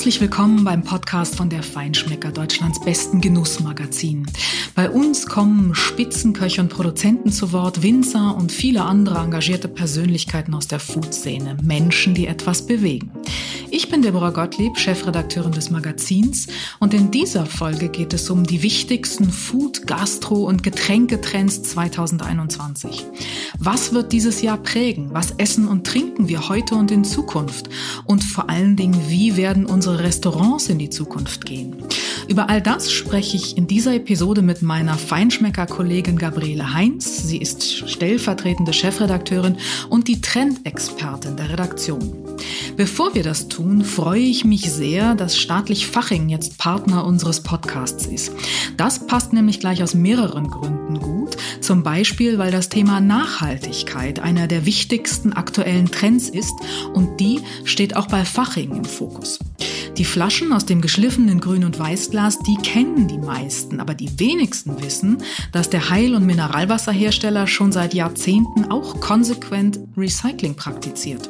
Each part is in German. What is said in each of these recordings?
Herzlich willkommen beim Podcast von der Feinschmecker, Deutschlands besten Genussmagazin. Bei uns kommen Spitzenköche und Produzenten zu Wort, Winzer und viele andere engagierte Persönlichkeiten aus der Food-Szene, Menschen, die etwas bewegen. Ich bin Deborah Gottlieb, Chefredakteurin des Magazins und in dieser Folge geht es um die wichtigsten Food, Gastro und Getränketrends 2021. Was wird dieses Jahr prägen? Was essen und trinken wir heute und in Zukunft? Und vor allen Dingen, wie werden unsere Restaurants in die Zukunft gehen? Über all das spreche ich in dieser Episode mit meiner Feinschmecker-Kollegin Gabriele Heinz. Sie ist stellvertretende Chefredakteurin und die Trendexpertin der Redaktion. Bevor wir das tun, freue ich mich sehr, dass Staatlich Faching jetzt Partner unseres Podcasts ist. Das passt nämlich gleich aus mehreren Gründen gut. Zum Beispiel, weil das Thema Nachhaltigkeit einer der wichtigsten aktuellen Trends ist und die steht auch bei Faching im Fokus. Die Flaschen aus dem geschliffenen Grün- und Weißglas, die kennen die meisten, aber die wenigsten wissen, dass der Heil- und Mineralwasserhersteller schon seit Jahrzehnten auch konsequent Recycling praktiziert.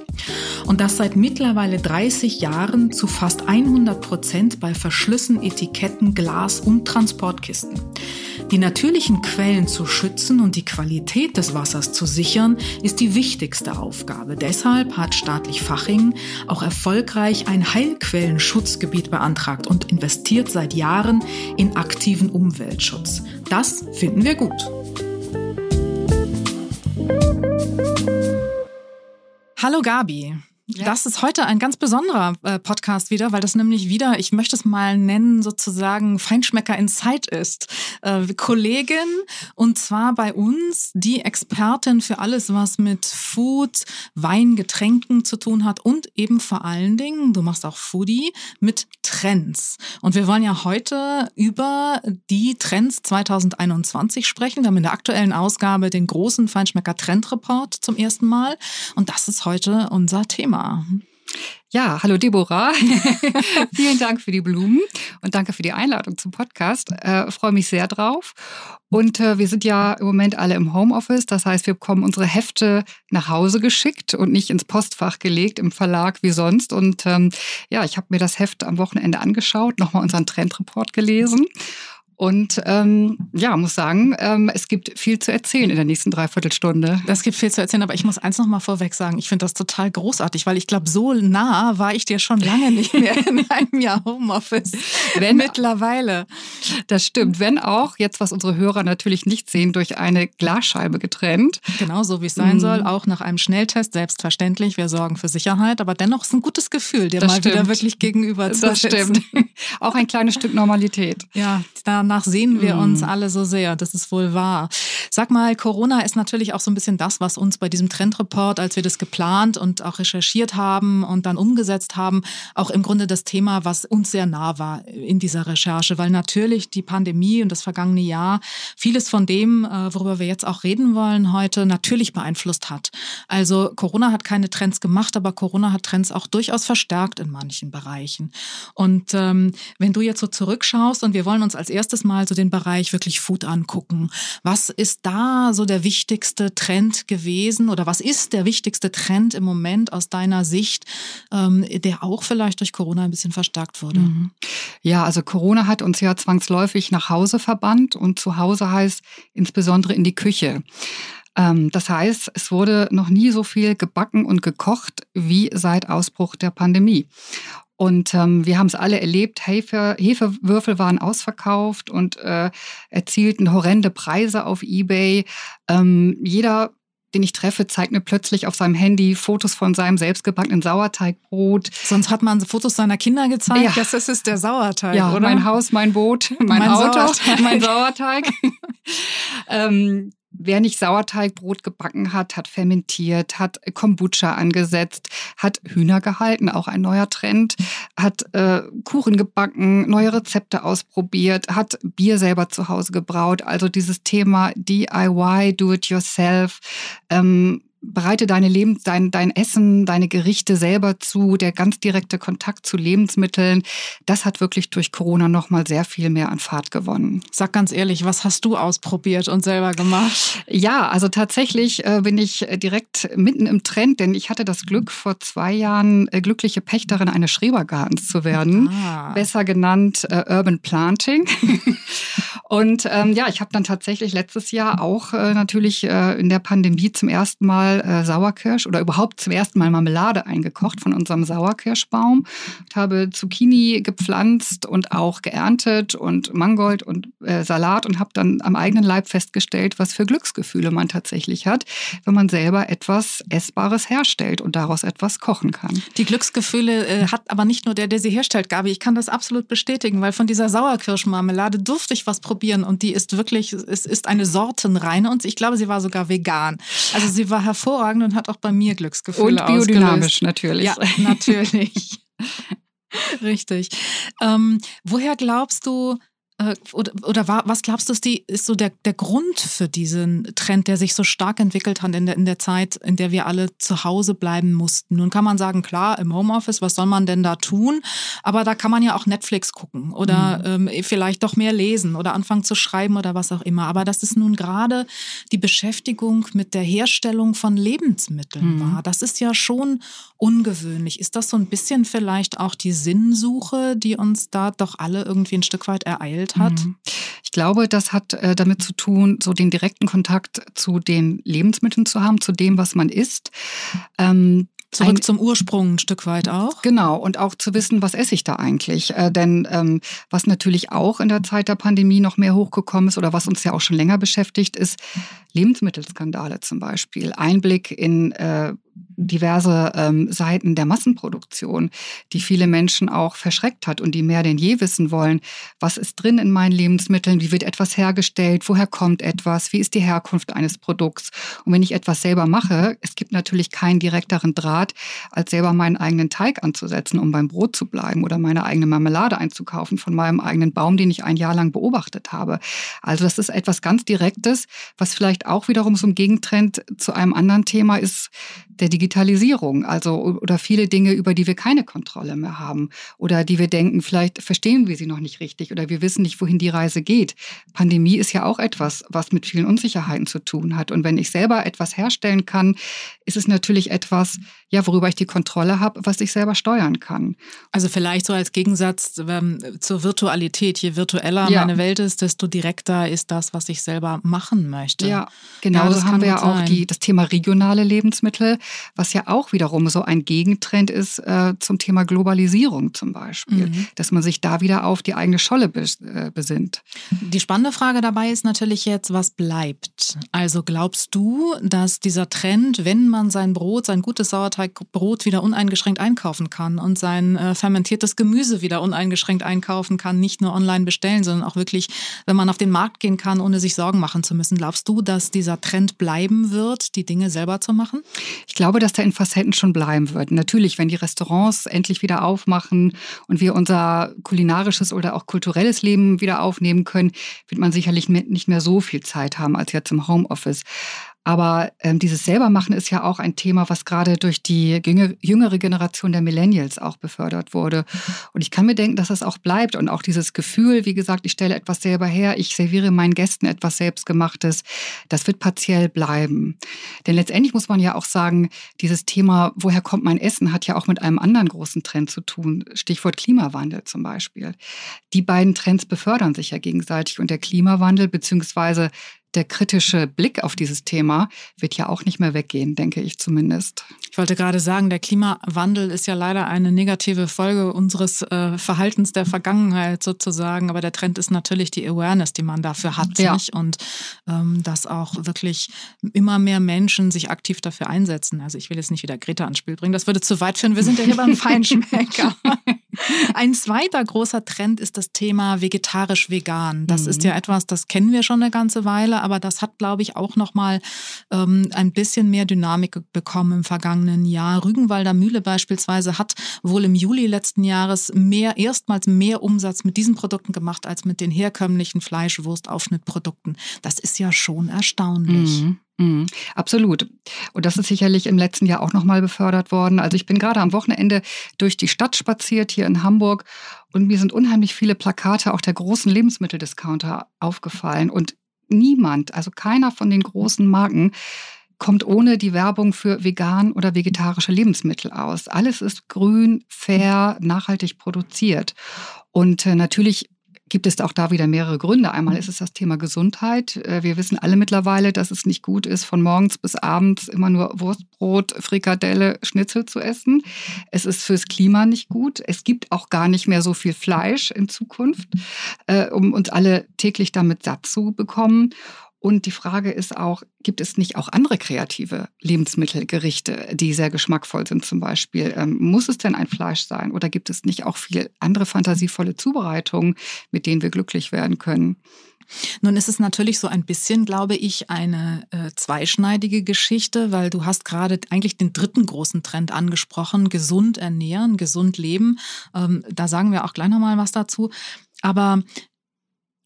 Und das seit mittlerweile 30 Jahren zu fast 100 Prozent bei Verschlüssen, Etiketten, Glas und Transportkisten. Die natürlichen Quellen zu schützen und die Qualität des Wassers zu sichern, ist die wichtigste Aufgabe. Deshalb hat staatlich Faching auch erfolgreich ein Heilquellenschutzgebiet beantragt und investiert seit Jahren in aktiven Umweltschutz. Das finden wir gut. Hallo Gabi. Ja. Das ist heute ein ganz besonderer äh, Podcast wieder, weil das nämlich wieder, ich möchte es mal nennen, sozusagen Feinschmecker in Zeit ist. Äh, Kollegin und zwar bei uns die Expertin für alles, was mit Food, Wein, Getränken zu tun hat und eben vor allen Dingen, du machst auch Foodie, mit Trends. Und wir wollen ja heute über die Trends 2021 sprechen. Wir haben in der aktuellen Ausgabe den großen Feinschmecker Trend Report zum ersten Mal und das ist heute unser Thema. Ja, hallo Deborah. Vielen Dank für die Blumen und danke für die Einladung zum Podcast. Äh, freue mich sehr drauf. Und äh, wir sind ja im Moment alle im Homeoffice. Das heißt, wir bekommen unsere Hefte nach Hause geschickt und nicht ins Postfach gelegt im Verlag wie sonst. Und ähm, ja, ich habe mir das Heft am Wochenende angeschaut, nochmal unseren Trendreport gelesen und ähm, ja, muss sagen, ähm, es gibt viel zu erzählen in der nächsten Dreiviertelstunde. Das gibt viel zu erzählen, aber ich muss eins noch mal vorweg sagen. Ich finde das total großartig, weil ich glaube, so nah war ich dir schon lange nicht mehr in einem Jahr Homeoffice. Wenn, Mittlerweile. Das stimmt. Wenn auch, jetzt was unsere Hörer natürlich nicht sehen, durch eine Glasscheibe getrennt. Genau so, wie es sein mhm. soll. Auch nach einem Schnelltest, selbstverständlich. Wir sorgen für Sicherheit, aber dennoch ist es ein gutes Gefühl, dir das mal stimmt. wieder wirklich gegenüber zu Das sitzen. stimmt. auch ein kleines Stück Normalität. Ja, dann danach sehnen wir uns mhm. alle so sehr. Das ist wohl wahr. Sag mal, Corona ist natürlich auch so ein bisschen das, was uns bei diesem Trendreport, als wir das geplant und auch recherchiert haben und dann umgesetzt haben, auch im Grunde das Thema, was uns sehr nah war in dieser Recherche, weil natürlich die Pandemie und das vergangene Jahr vieles von dem, äh, worüber wir jetzt auch reden wollen heute, natürlich beeinflusst hat. Also Corona hat keine Trends gemacht, aber Corona hat Trends auch durchaus verstärkt in manchen Bereichen. Und ähm, wenn du jetzt so zurückschaust und wir wollen uns als erstes mal so den Bereich wirklich Food angucken. Was ist da so der wichtigste Trend gewesen oder was ist der wichtigste Trend im Moment aus deiner Sicht, ähm, der auch vielleicht durch Corona ein bisschen verstärkt wurde? Mhm. Ja, also Corona hat uns ja zwangsläufig nach Hause verbannt und zu Hause heißt insbesondere in die Küche. Ähm, das heißt, es wurde noch nie so viel gebacken und gekocht wie seit Ausbruch der Pandemie. Und ähm, wir haben es alle erlebt, Hefe, Hefewürfel waren ausverkauft und äh, erzielten horrende Preise auf eBay. Ähm, jeder den ich treffe, zeigt mir plötzlich auf seinem Handy Fotos von seinem selbstgebackenen Sauerteigbrot. Sonst hat man Fotos seiner Kinder gezeigt. Ja. Das ist der Sauerteig, ja, oder? Mein Haus, mein Boot, mein, mein Auto, Sauerteig. mein Sauerteig. ähm, Wer nicht Sauerteigbrot gebacken hat, hat fermentiert, hat Kombucha angesetzt, hat Hühner gehalten, auch ein neuer Trend, hat äh, Kuchen gebacken, neue Rezepte ausprobiert, hat Bier selber zu Hause gebraut. Also dieses Thema DIY, Do It Yourself, ähm, bereite deine Leben, dein, dein Essen, deine Gerichte selber zu, der ganz direkte Kontakt zu Lebensmitteln, das hat wirklich durch Corona nochmal sehr viel mehr an Fahrt gewonnen. Sag ganz ehrlich, was hast du ausprobiert und selber gemacht? Ja, also tatsächlich äh, bin ich direkt mitten im Trend, denn ich hatte das Glück, vor zwei Jahren äh, glückliche Pächterin eines Schrebergartens zu werden, ah. besser genannt äh, Urban Planting. und ähm, ja, ich habe dann tatsächlich letztes Jahr auch äh, natürlich äh, in der Pandemie zum ersten Mal Mal äh, Sauerkirsch oder überhaupt zum ersten Mal Marmelade eingekocht von unserem Sauerkirschbaum. Ich habe Zucchini gepflanzt und auch geerntet und Mangold und äh, Salat und habe dann am eigenen Leib festgestellt, was für Glücksgefühle man tatsächlich hat, wenn man selber etwas Essbares herstellt und daraus etwas kochen kann. Die Glücksgefühle äh, hat aber nicht nur der, der sie herstellt, Gabi. Ich kann das absolut bestätigen, weil von dieser Sauerkirschmarmelade durfte ich was probieren und die ist wirklich, es ist eine Sortenreine und ich glaube, sie war sogar vegan. Also sie war hervorragend hervorragend und hat auch bei mir Glücksgefühle Und biodynamisch ausgelöst. natürlich. Ja, natürlich. Richtig. Ähm, woher glaubst du, oder, oder war, was glaubst du, ist, die, ist so der, der Grund für diesen Trend, der sich so stark entwickelt hat in der, in der Zeit, in der wir alle zu Hause bleiben mussten? Nun kann man sagen, klar, im Homeoffice, was soll man denn da tun? Aber da kann man ja auch Netflix gucken oder mhm. ähm, vielleicht doch mehr lesen oder anfangen zu schreiben oder was auch immer. Aber das ist nun gerade die Beschäftigung mit der Herstellung von Lebensmitteln mhm. war. Das ist ja schon ungewöhnlich. Ist das so ein bisschen vielleicht auch die Sinnsuche, die uns da doch alle irgendwie ein Stück weit ereilt entwickelt hat? Mhm. Ich glaube, das hat äh, damit zu tun, so den direkten Kontakt zu den Lebensmitteln zu haben, zu dem, was man isst. Ähm, Zurück ein, zum Ursprung ein Stück weit auch. Genau, und auch zu wissen, was esse ich da eigentlich. Äh, denn ähm, was natürlich auch in der Zeit der Pandemie noch mehr hochgekommen ist oder was uns ja auch schon länger beschäftigt, ist Lebensmittelskandale zum Beispiel. Einblick in äh, diverse ähm, Seiten der Massenproduktion, die viele Menschen auch verschreckt hat und die mehr denn je wissen wollen, was ist drin in meinen Lebensmitteln, wie wird etwas hergestellt, woher kommt etwas, wie ist die Herkunft eines Produkts. Und wenn ich etwas selber mache, es gibt natürlich keinen direkteren Draht, als selber meinen eigenen Teig anzusetzen, um beim Brot zu bleiben oder meine eigene Marmelade einzukaufen von meinem eigenen Baum, den ich ein Jahr lang beobachtet habe. Also das ist etwas ganz Direktes, was vielleicht auch wiederum so ein Gegentrend zu einem anderen Thema ist, der Digitalisierung, also oder viele Dinge, über die wir keine Kontrolle mehr haben oder die wir denken, vielleicht verstehen wir sie noch nicht richtig oder wir wissen nicht, wohin die Reise geht. Pandemie ist ja auch etwas, was mit vielen Unsicherheiten zu tun hat. Und wenn ich selber etwas herstellen kann, ist es natürlich etwas, ja, worüber ich die Kontrolle habe, was ich selber steuern kann. Also vielleicht so als Gegensatz ähm, zur Virtualität. Je virtueller ja. meine Welt ist, desto direkter ist das, was ich selber machen möchte. Ja, genau. Ja, haben wir ja auch die, das Thema regionale Lebensmittel was ja auch wiederum so ein Gegentrend ist äh, zum Thema Globalisierung zum Beispiel, mhm. dass man sich da wieder auf die eigene Scholle bes äh, besinnt. Die spannende Frage dabei ist natürlich jetzt, was bleibt? Also glaubst du, dass dieser Trend, wenn man sein Brot, sein gutes Sauerteigbrot wieder uneingeschränkt einkaufen kann und sein äh, fermentiertes Gemüse wieder uneingeschränkt einkaufen kann, nicht nur online bestellen, sondern auch wirklich, wenn man auf den Markt gehen kann, ohne sich Sorgen machen zu müssen, glaubst du, dass dieser Trend bleiben wird, die Dinge selber zu machen? Ich glaube, dass der in Facetten schon bleiben wird. Natürlich, wenn die Restaurants endlich wieder aufmachen und wir unser kulinarisches oder auch kulturelles Leben wieder aufnehmen können, wird man sicherlich nicht mehr so viel Zeit haben als jetzt im Homeoffice. Aber ähm, dieses Selbermachen ist ja auch ein Thema, was gerade durch die jüngere Generation der Millennials auch befördert wurde. Und ich kann mir denken, dass das auch bleibt. Und auch dieses Gefühl, wie gesagt, ich stelle etwas selber her, ich serviere meinen Gästen etwas Selbstgemachtes, das wird partiell bleiben. Denn letztendlich muss man ja auch sagen, dieses Thema, woher kommt mein Essen, hat ja auch mit einem anderen großen Trend zu tun. Stichwort Klimawandel zum Beispiel. Die beiden Trends befördern sich ja gegenseitig und der Klimawandel beziehungsweise der kritische Blick auf dieses Thema wird ja auch nicht mehr weggehen, denke ich zumindest. Ich wollte gerade sagen, der Klimawandel ist ja leider eine negative Folge unseres äh, Verhaltens der Vergangenheit sozusagen. Aber der Trend ist natürlich die Awareness, die man dafür hat. Ja. Nicht? Und ähm, dass auch wirklich immer mehr Menschen sich aktiv dafür einsetzen. Also ich will jetzt nicht wieder Greta ans Spiel bringen, das würde zu weit führen. Wir sind ja hier beim Feinschmecker. Ein zweiter großer Trend ist das Thema vegetarisch-vegan. Das mhm. ist ja etwas, das kennen wir schon eine ganze Weile, aber das hat, glaube ich, auch nochmal ähm, ein bisschen mehr Dynamik bekommen im vergangenen Jahr. Rügenwalder Mühle beispielsweise hat wohl im Juli letzten Jahres mehr, erstmals mehr Umsatz mit diesen Produkten gemacht als mit den herkömmlichen Fleischwurstaufschnittprodukten. Das ist ja schon erstaunlich. Mhm. Mhm, absolut. Und das ist sicherlich im letzten Jahr auch nochmal befördert worden. Also ich bin gerade am Wochenende durch die Stadt spaziert hier in Hamburg und mir sind unheimlich viele Plakate auch der großen Lebensmitteldiscounter aufgefallen. Und niemand, also keiner von den großen Marken, kommt ohne die Werbung für vegan oder vegetarische Lebensmittel aus. Alles ist grün, fair, nachhaltig produziert. Und äh, natürlich gibt es auch da wieder mehrere Gründe. Einmal ist es das Thema Gesundheit. Äh, wir wissen alle mittlerweile, dass es nicht gut ist, von morgens bis abends immer nur Wurstbrot, Frikadelle, Schnitzel zu essen. Es ist fürs Klima nicht gut. Es gibt auch gar nicht mehr so viel Fleisch in Zukunft, äh, um uns alle täglich damit satt zu bekommen. Und die Frage ist auch, gibt es nicht auch andere kreative Lebensmittelgerichte, die sehr geschmackvoll sind zum Beispiel? Ähm, muss es denn ein Fleisch sein oder gibt es nicht auch viel andere fantasievolle Zubereitungen, mit denen wir glücklich werden können? Nun ist es natürlich so ein bisschen, glaube ich, eine äh, zweischneidige Geschichte, weil du hast gerade eigentlich den dritten großen Trend angesprochen, gesund ernähren, gesund leben. Ähm, da sagen wir auch gleich nochmal was dazu. Aber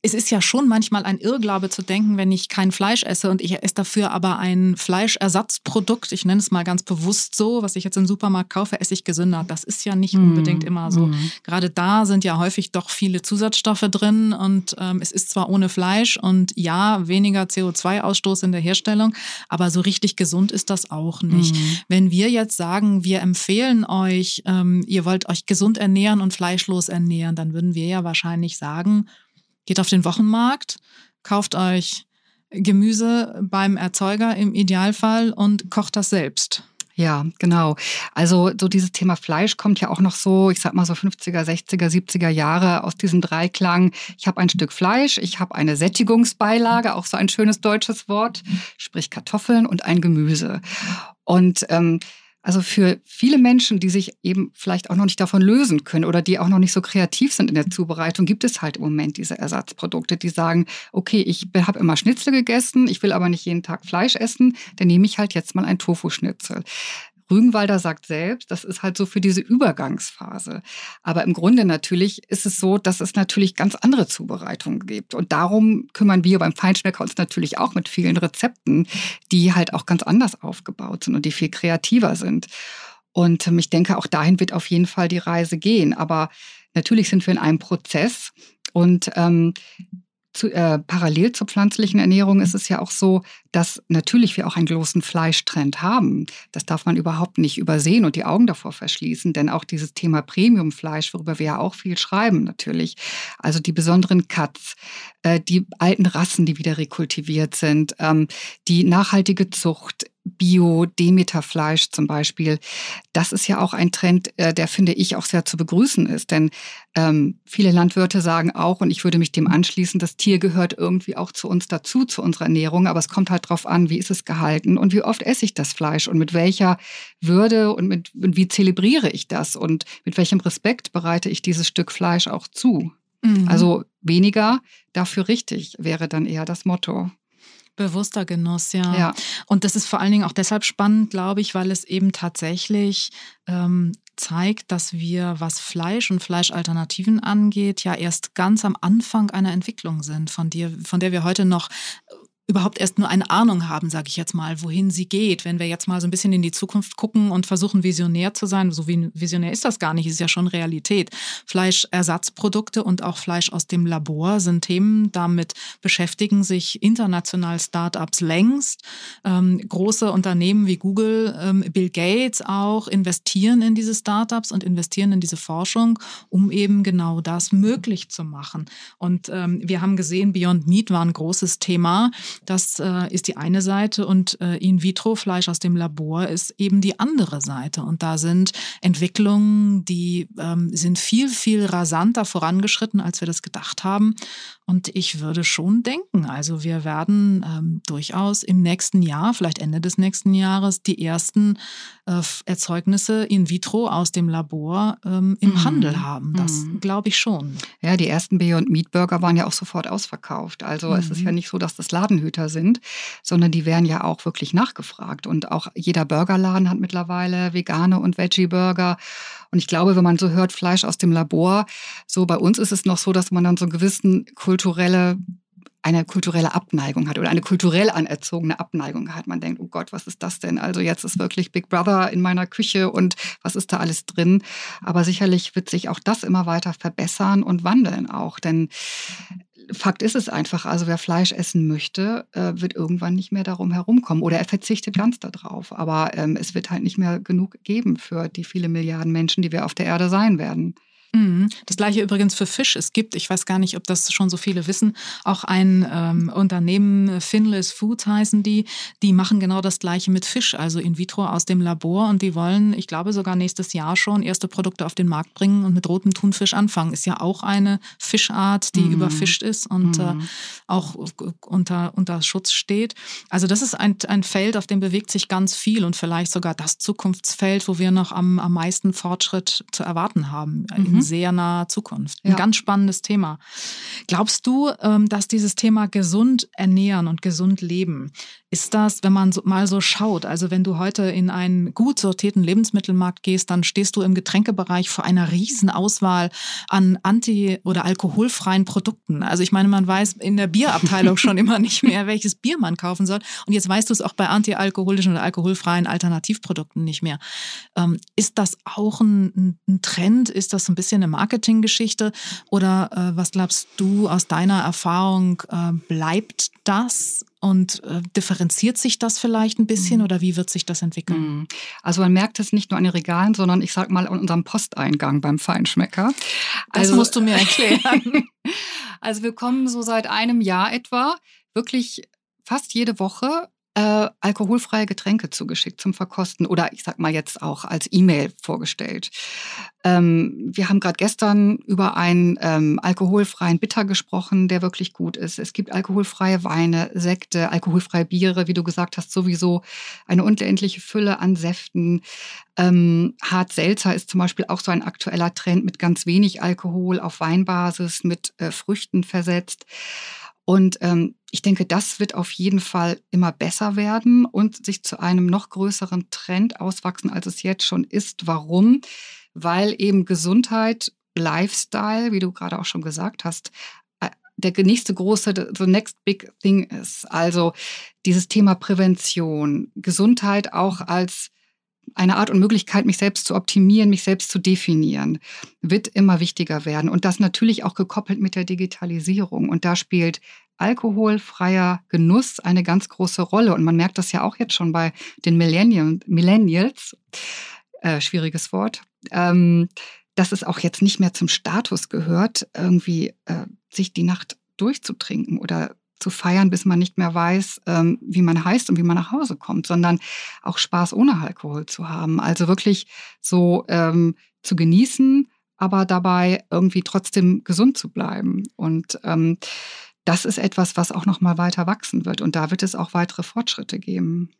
es ist ja schon manchmal ein Irrglaube zu denken, wenn ich kein Fleisch esse und ich esse dafür aber ein Fleischersatzprodukt, ich nenne es mal ganz bewusst so, was ich jetzt im Supermarkt kaufe, esse ich gesünder. Das ist ja nicht mm. unbedingt immer so. Mm. Gerade da sind ja häufig doch viele Zusatzstoffe drin und ähm, es ist zwar ohne Fleisch und ja, weniger CO2-Ausstoß in der Herstellung, aber so richtig gesund ist das auch nicht. Mm. Wenn wir jetzt sagen, wir empfehlen euch, ähm, ihr wollt euch gesund ernähren und fleischlos ernähren, dann würden wir ja wahrscheinlich sagen, Geht auf den Wochenmarkt, kauft euch Gemüse beim Erzeuger im Idealfall und kocht das selbst. Ja, genau. Also so dieses Thema Fleisch kommt ja auch noch so, ich sag mal so 50er, 60er, 70er Jahre aus diesem Dreiklang. Ich habe ein Stück Fleisch, ich habe eine Sättigungsbeilage, auch so ein schönes deutsches Wort, sprich Kartoffeln und ein Gemüse. Und ähm, also für viele Menschen, die sich eben vielleicht auch noch nicht davon lösen können oder die auch noch nicht so kreativ sind in der Zubereitung, gibt es halt im Moment diese Ersatzprodukte, die sagen, okay, ich habe immer Schnitzel gegessen, ich will aber nicht jeden Tag Fleisch essen, dann nehme ich halt jetzt mal ein Tofu-Schnitzel. Rügenwalder sagt selbst, das ist halt so für diese Übergangsphase. Aber im Grunde natürlich ist es so, dass es natürlich ganz andere Zubereitungen gibt. Und darum kümmern wir beim Feinschmecker uns natürlich auch mit vielen Rezepten, die halt auch ganz anders aufgebaut sind und die viel kreativer sind. Und ähm, ich denke, auch dahin wird auf jeden Fall die Reise gehen. Aber natürlich sind wir in einem Prozess. Und ähm, zu, äh, parallel zur pflanzlichen Ernährung ist es ja auch so, dass natürlich wir auch einen großen Fleischtrend haben. Das darf man überhaupt nicht übersehen und die Augen davor verschließen, denn auch dieses Thema Premiumfleisch, worüber wir ja auch viel schreiben natürlich, also die besonderen Cuts, äh, die alten Rassen, die wieder rekultiviert sind, ähm, die nachhaltige Zucht, Bio-Demeter-Fleisch zum Beispiel. Das ist ja auch ein Trend, äh, der finde ich auch sehr zu begrüßen ist. Denn ähm, viele Landwirte sagen auch, und ich würde mich dem anschließen, das Tier gehört irgendwie auch zu uns dazu, zu unserer Ernährung. Aber es kommt halt drauf an, wie ist es gehalten und wie oft esse ich das Fleisch und mit welcher Würde und mit und wie zelebriere ich das und mit welchem Respekt bereite ich dieses Stück Fleisch auch zu. Mhm. Also weniger, dafür richtig wäre dann eher das Motto. Bewusster Genuss, ja. ja. Und das ist vor allen Dingen auch deshalb spannend, glaube ich, weil es eben tatsächlich ähm, zeigt, dass wir, was Fleisch und Fleischalternativen angeht, ja erst ganz am Anfang einer Entwicklung sind, von, dir, von der wir heute noch überhaupt erst nur eine Ahnung haben, sage ich jetzt mal, wohin sie geht. Wenn wir jetzt mal so ein bisschen in die Zukunft gucken und versuchen, visionär zu sein, so wie visionär ist das gar nicht, ist ja schon Realität. Fleischersatzprodukte und auch Fleisch aus dem Labor sind Themen, damit beschäftigen sich international Startups längst. Ähm, große Unternehmen wie Google, ähm, Bill Gates auch investieren in diese Startups und investieren in diese Forschung, um eben genau das möglich zu machen. Und ähm, wir haben gesehen, Beyond Meat war ein großes Thema. Das äh, ist die eine Seite und äh, In-vitro-Fleisch aus dem Labor ist eben die andere Seite. Und da sind Entwicklungen, die ähm, sind viel, viel rasanter vorangeschritten, als wir das gedacht haben. Und ich würde schon denken, also wir werden ähm, durchaus im nächsten Jahr, vielleicht Ende des nächsten Jahres, die ersten äh, Erzeugnisse in vitro aus dem Labor ähm, im mhm. Handel haben. Das mhm. glaube ich schon. Ja, die ersten Beyond Meat Burger waren ja auch sofort ausverkauft. Also mhm. es ist ja mhm. nicht so, dass das Ladenhüter sind, sondern die werden ja auch wirklich nachgefragt. Und auch jeder Burgerladen hat mittlerweile vegane und Veggie Burger. Und ich glaube, wenn man so hört, Fleisch aus dem Labor, so bei uns ist es noch so, dass man dann so einen gewissen kulturelle eine kulturelle Abneigung hat oder eine kulturell anerzogene Abneigung hat. Man denkt, oh Gott, was ist das denn? Also jetzt ist wirklich Big Brother in meiner Küche und was ist da alles drin? Aber sicherlich wird sich auch das immer weiter verbessern und wandeln auch, denn Fakt ist es einfach, also wer Fleisch essen möchte, äh, wird irgendwann nicht mehr darum herumkommen oder er verzichtet ganz darauf. Aber ähm, es wird halt nicht mehr genug geben für die viele Milliarden Menschen, die wir auf der Erde sein werden. Mhm. Das gleiche übrigens für Fisch. Es gibt, ich weiß gar nicht, ob das schon so viele wissen, auch ein ähm, Unternehmen, Finless Foods heißen die, die machen genau das gleiche mit Fisch, also in vitro aus dem Labor und die wollen, ich glaube sogar nächstes Jahr schon erste Produkte auf den Markt bringen und mit rotem Thunfisch anfangen. Ist ja auch eine Fischart, die mhm. überfischt ist und äh, mhm. äh, auch unter, unter Schutz steht. Also das ist ein, ein Feld, auf dem bewegt sich ganz viel und vielleicht sogar das Zukunftsfeld, wo wir noch am, am meisten Fortschritt zu erwarten haben. Mhm sehr naher Zukunft. Ein ja. ganz spannendes Thema. Glaubst du, ähm, dass dieses Thema gesund ernähren und gesund leben, ist das, wenn man mal so schaut, also wenn du heute in einen gut sortierten Lebensmittelmarkt gehst, dann stehst du im Getränkebereich vor einer riesen Auswahl an anti- oder alkoholfreien Produkten. Also ich meine, man weiß in der Bierabteilung schon immer nicht mehr, welches Bier man kaufen soll. Und jetzt weißt du es auch bei antialkoholischen oder alkoholfreien Alternativprodukten nicht mehr. Ähm, ist das auch ein, ein Trend? Ist das so ein bisschen bisschen eine Marketinggeschichte oder äh, was glaubst du aus deiner Erfahrung, äh, bleibt das und äh, differenziert sich das vielleicht ein bisschen mhm. oder wie wird sich das entwickeln? Mhm. Also man merkt es nicht nur an den Regalen, sondern ich sag mal an unserem Posteingang beim Feinschmecker. Das also, musst du mir erklären. also wir kommen so seit einem Jahr etwa wirklich fast jede Woche äh, alkoholfreie Getränke zugeschickt zum Verkosten oder ich sag mal jetzt auch als E-Mail vorgestellt. Ähm, wir haben gerade gestern über einen ähm, alkoholfreien Bitter gesprochen, der wirklich gut ist. Es gibt alkoholfreie Weine, Sekte, alkoholfreie Biere, wie du gesagt hast, sowieso eine unendliche Fülle an Säften. Ähm, Hart Selzer ist zum Beispiel auch so ein aktueller Trend mit ganz wenig Alkohol auf Weinbasis, mit äh, Früchten versetzt. Und ähm, ich denke, das wird auf jeden Fall immer besser werden und sich zu einem noch größeren Trend auswachsen, als es jetzt schon ist. Warum? Weil eben Gesundheit, Lifestyle, wie du gerade auch schon gesagt hast, äh, der nächste große, the next big thing ist. Also dieses Thema Prävention, Gesundheit auch als eine Art und Möglichkeit, mich selbst zu optimieren, mich selbst zu definieren, wird immer wichtiger werden. Und das natürlich auch gekoppelt mit der Digitalisierung. Und da spielt alkoholfreier Genuss eine ganz große Rolle. Und man merkt das ja auch jetzt schon bei den Millennials, äh, schwieriges Wort, ähm, dass es auch jetzt nicht mehr zum Status gehört, irgendwie äh, sich die Nacht durchzutrinken oder zu feiern, bis man nicht mehr weiß, ähm, wie man heißt und wie man nach Hause kommt, sondern auch Spaß ohne Alkohol zu haben. Also wirklich so ähm, zu genießen, aber dabei irgendwie trotzdem gesund zu bleiben. Und ähm, das ist etwas, was auch noch mal weiter wachsen wird. Und da wird es auch weitere Fortschritte geben.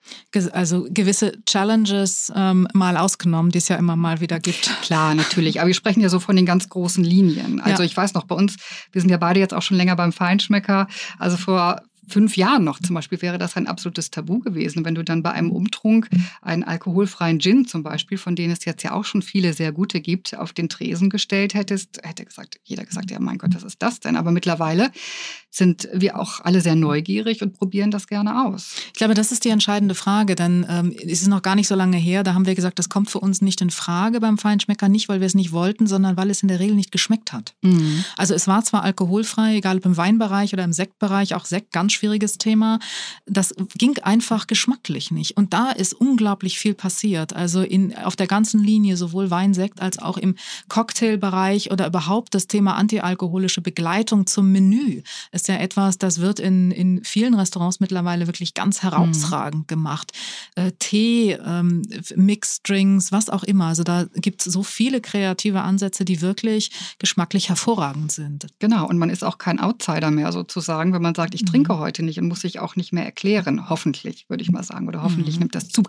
Also gewisse Challenges ähm, mal ausgenommen, die es ja immer mal wieder gibt. Klar, natürlich. Aber wir sprechen ja so von den ganz großen Linien. Also ja. ich weiß noch, bei uns, wir sind ja beide jetzt auch schon länger beim Feinschmecker. Also vor fünf Jahren noch zum Beispiel wäre das ein absolutes Tabu gewesen, wenn du dann bei einem Umtrunk einen alkoholfreien Gin zum Beispiel, von denen es jetzt ja auch schon viele sehr gute gibt, auf den Tresen gestellt hättest, hätte gesagt, jeder gesagt, ja mein Gott, was ist das denn? Aber mittlerweile sind wir auch alle sehr neugierig und probieren das gerne aus. Ich glaube, das ist die entscheidende Frage, denn ähm, es ist noch gar nicht so lange her, da haben wir gesagt, das kommt für uns nicht in Frage beim Feinschmecker, nicht weil wir es nicht wollten, sondern weil es in der Regel nicht geschmeckt hat. Mhm. Also es war zwar alkoholfrei, egal ob im Weinbereich oder im Sektbereich, auch Sekt ganz schwieriges Thema. Das ging einfach geschmacklich nicht. Und da ist unglaublich viel passiert. Also in, auf der ganzen Linie, sowohl Weinsekt als auch im Cocktailbereich oder überhaupt das Thema antialkoholische Begleitung zum Menü ist ja etwas, das wird in, in vielen Restaurants mittlerweile wirklich ganz herausragend mhm. gemacht. Äh, Tee, ähm, Mixed Drinks, was auch immer. Also da gibt es so viele kreative Ansätze, die wirklich geschmacklich hervorragend sind. Genau, und man ist auch kein Outsider mehr sozusagen, wenn man sagt, ich trinke mhm. heute nicht und muss sich auch nicht mehr erklären. Hoffentlich, würde ich mal sagen. Oder hoffentlich mhm. nimmt das zu.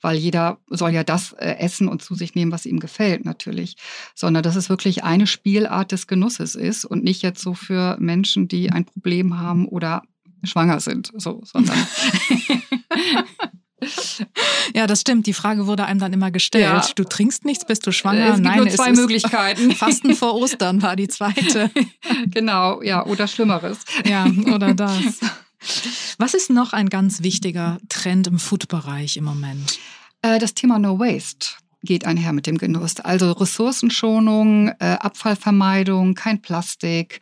Weil jeder soll ja das äh, essen und zu sich nehmen, was ihm gefällt, natürlich. Sondern dass es wirklich eine Spielart des Genusses ist und nicht jetzt so für Menschen, die ein Problem haben oder schwanger sind, so, sondern Ja, das stimmt. Die Frage wurde einem dann immer gestellt. Ja. Du trinkst nichts, bist du schwanger? Es gibt Nein, nur zwei Möglichkeiten. Fasten vor Ostern war die zweite. genau, ja, oder Schlimmeres. Ja, oder das. Was ist noch ein ganz wichtiger Trend im Food-Bereich im Moment? Äh, das Thema No Waste geht einher mit dem Genuss. Also Ressourcenschonung, äh, Abfallvermeidung, kein Plastik.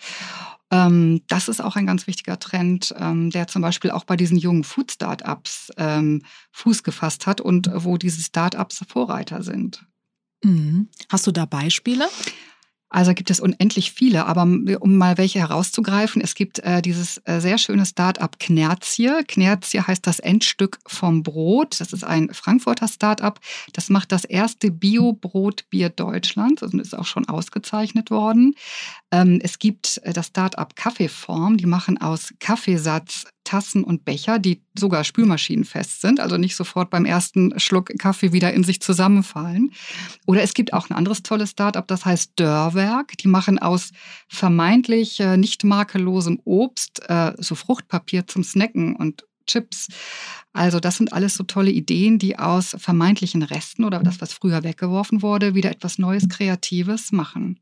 Ähm, das ist auch ein ganz wichtiger Trend, ähm, der zum Beispiel auch bei diesen jungen Food-Startups ähm, Fuß gefasst hat und wo diese Startups Vorreiter sind. Mhm. Hast du da Beispiele? Also gibt es unendlich viele, aber um mal welche herauszugreifen, es gibt äh, dieses äh, sehr schöne Start-up Knerzie. Knerzie heißt das Endstück vom Brot. Das ist ein Frankfurter Start-up. Das macht das erste Bio-Brotbier Deutschlands und ist auch schon ausgezeichnet worden. Ähm, es gibt äh, das Start-up Kaffeeform. Die machen aus Kaffeesatz Tassen und Becher, die sogar spülmaschinenfest sind, also nicht sofort beim ersten Schluck Kaffee wieder in sich zusammenfallen. Oder es gibt auch ein anderes tolles Startup, das heißt Dörrwerk. Die machen aus vermeintlich äh, nicht makellosem Obst äh, so Fruchtpapier zum Snacken und Chips. Also das sind alles so tolle Ideen, die aus vermeintlichen Resten oder das, was früher weggeworfen wurde, wieder etwas Neues, Kreatives machen.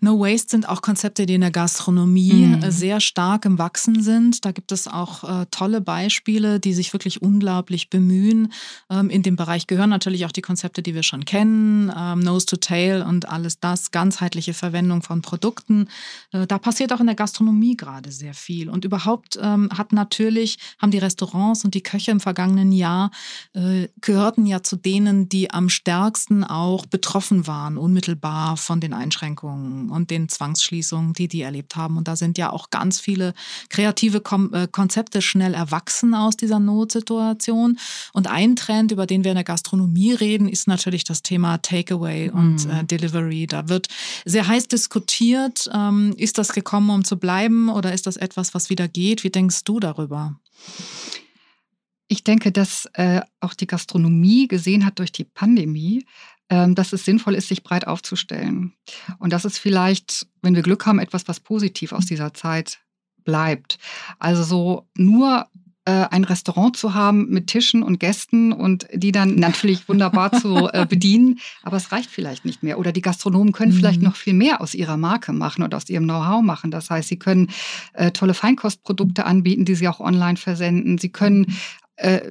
No Waste sind auch Konzepte, die in der Gastronomie mhm. sehr stark im Wachsen sind. Da gibt es auch äh, tolle Beispiele, die sich wirklich unglaublich bemühen. Ähm, in dem Bereich gehören natürlich auch die Konzepte, die wir schon kennen, ähm, Nose to Tail und alles das, ganzheitliche Verwendung von Produkten. Äh, da passiert auch in der Gastronomie gerade sehr viel. Und überhaupt ähm, hat natürlich, haben die Restaurants und die Köche im vergangenen Jahr äh, gehörten ja zu denen, die am stärksten auch betroffen waren, unmittelbar von den Einschränkungen Einschränkungen und den Zwangsschließungen, die die erlebt haben. Und da sind ja auch ganz viele kreative äh, Konzepte schnell erwachsen aus dieser Notsituation. Und ein Trend, über den wir in der Gastronomie reden, ist natürlich das Thema Takeaway mhm. und äh, Delivery. Da wird sehr heiß diskutiert. Ähm, ist das gekommen, um zu bleiben oder ist das etwas, was wieder geht? Wie denkst du darüber? Ich denke, dass äh, auch die Gastronomie gesehen hat durch die Pandemie, dass es sinnvoll ist, sich breit aufzustellen. Und das ist vielleicht, wenn wir Glück haben, etwas, was positiv aus dieser Zeit bleibt. Also so nur äh, ein Restaurant zu haben mit Tischen und Gästen und die dann natürlich wunderbar zu äh, bedienen, aber es reicht vielleicht nicht mehr. Oder die Gastronomen können mhm. vielleicht noch viel mehr aus ihrer Marke machen und aus ihrem Know-how machen. Das heißt, sie können äh, tolle Feinkostprodukte anbieten, die sie auch online versenden. Sie können äh,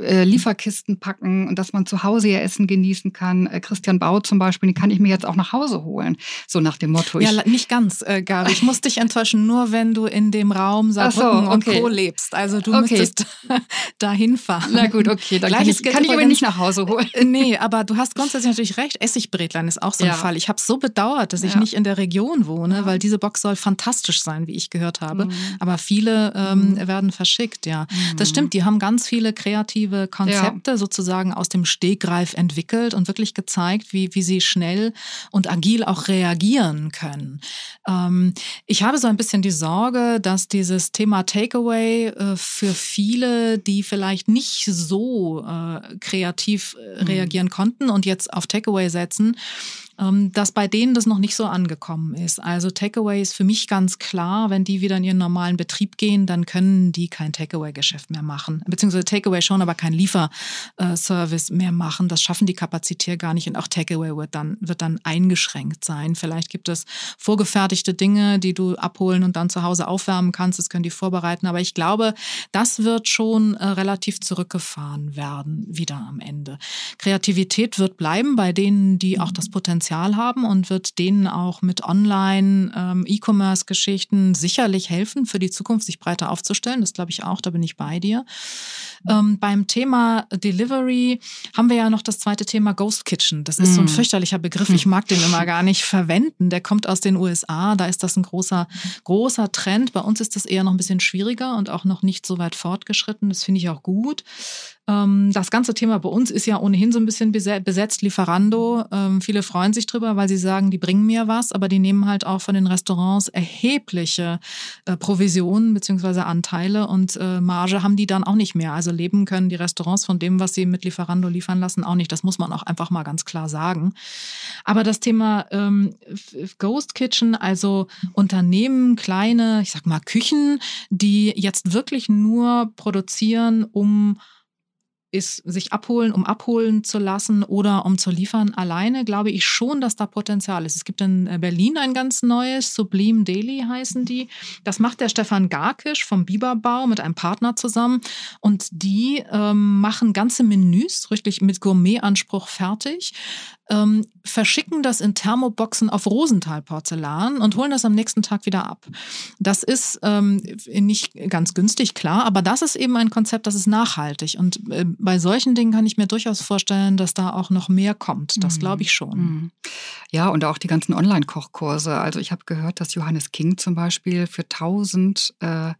äh, Lieferkisten packen und dass man zu Hause ihr Essen genießen kann. Äh, Christian Bau zum Beispiel, den kann ich mir jetzt auch nach Hause holen. So nach dem Motto. Ja, nicht ganz, äh, Gabi. Ich muss dich enttäuschen, nur wenn du in dem Raum Saarbrücken so, okay. und Co. lebst. Also du okay. müsstest dahin fahren. Na gut, okay. Dann Gleiches kann ich, kann ich aber nicht nach Hause holen. Nee, aber du hast grundsätzlich natürlich recht. Essigbretlein ist auch so ein ja. Fall. Ich habe so bedauert, dass ich ja. nicht in der Region wohne, ja. weil diese Box soll fantastisch sein, wie ich gehört habe. Mhm. Aber viele ähm, mhm. werden verschickt, ja. Mhm. Das stimmt, die haben ganz viele kreative Konzepte ja. sozusagen aus dem Stegreif entwickelt und wirklich gezeigt, wie, wie sie schnell und agil auch reagieren können. Ähm, ich habe so ein bisschen die Sorge, dass dieses Thema Takeaway äh, für viele, die vielleicht nicht so äh, kreativ mhm. reagieren konnten und jetzt auf Takeaway setzen, dass bei denen das noch nicht so angekommen ist. Also Takeaway ist für mich ganz klar, wenn die wieder in ihren normalen Betrieb gehen, dann können die kein Takeaway-Geschäft mehr machen. Beziehungsweise Takeaway schon, aber kein Lieferservice mehr machen. Das schaffen die kapazitär gar nicht und auch Takeaway wird dann, wird dann eingeschränkt sein. Vielleicht gibt es vorgefertigte Dinge, die du abholen und dann zu Hause aufwärmen kannst. Das können die vorbereiten. Aber ich glaube, das wird schon äh, relativ zurückgefahren werden, wieder am Ende. Kreativität wird bleiben bei denen, die auch das Potenzial Potenzial haben und wird denen auch mit Online, ähm, sicherlich helfen, für die Zukunft sich breiter aufzustellen. Das glaube ich auch, da bin ich bei dir. Ähm, beim Thema Delivery haben wir ja noch das zweite Thema Ghost Kitchen. Das ist so ein mm. fürchterlicher Begriff. Ich mag den immer gar nicht verwenden. Der kommt aus den USA. Da ist das ein großer, großer Trend. Bei uns ist das eher noch ein bisschen schwieriger und auch noch nicht so weit fortgeschritten. Das finde ich auch gut. Ähm, das ganze Thema bei uns ist ja ohnehin so ein bisschen besetzt, Lieferando. Ähm, viele freuen sich drüber, weil sie sagen, die bringen mir was, aber die nehmen halt auch von den Restaurants erhebliche äh, Provisionen beziehungsweise Anteile und äh, Marge haben die dann auch nicht mehr. Also leben können die Restaurants von dem, was sie mit Lieferando liefern lassen, auch nicht. Das muss man auch einfach mal ganz klar sagen. Aber das Thema ähm, Ghost Kitchen, also Unternehmen, kleine, ich sag mal Küchen, die jetzt wirklich nur produzieren, um ist sich abholen, um abholen zu lassen oder um zu liefern. Alleine glaube ich schon, dass da Potenzial ist. Es gibt in äh, Berlin ein ganz neues, Sublime Daily heißen die. Das macht der Stefan Garkisch vom Biberbau mit einem Partner zusammen. Und die ähm, machen ganze Menüs, richtig mit Gourmet-Anspruch fertig ähm, verschicken das in Thermoboxen auf Rosenthal-Porzellan und holen das am nächsten Tag wieder ab. Das ist ähm, nicht ganz günstig, klar, aber das ist eben ein Konzept, das ist nachhaltig. Und äh, bei solchen Dingen kann ich mir durchaus vorstellen, dass da auch noch mehr kommt. Das mhm. glaube ich schon. Mhm. Ja, und auch die ganzen Online-Kochkurse. Also ich habe gehört, dass Johannes King zum Beispiel für 1000 äh,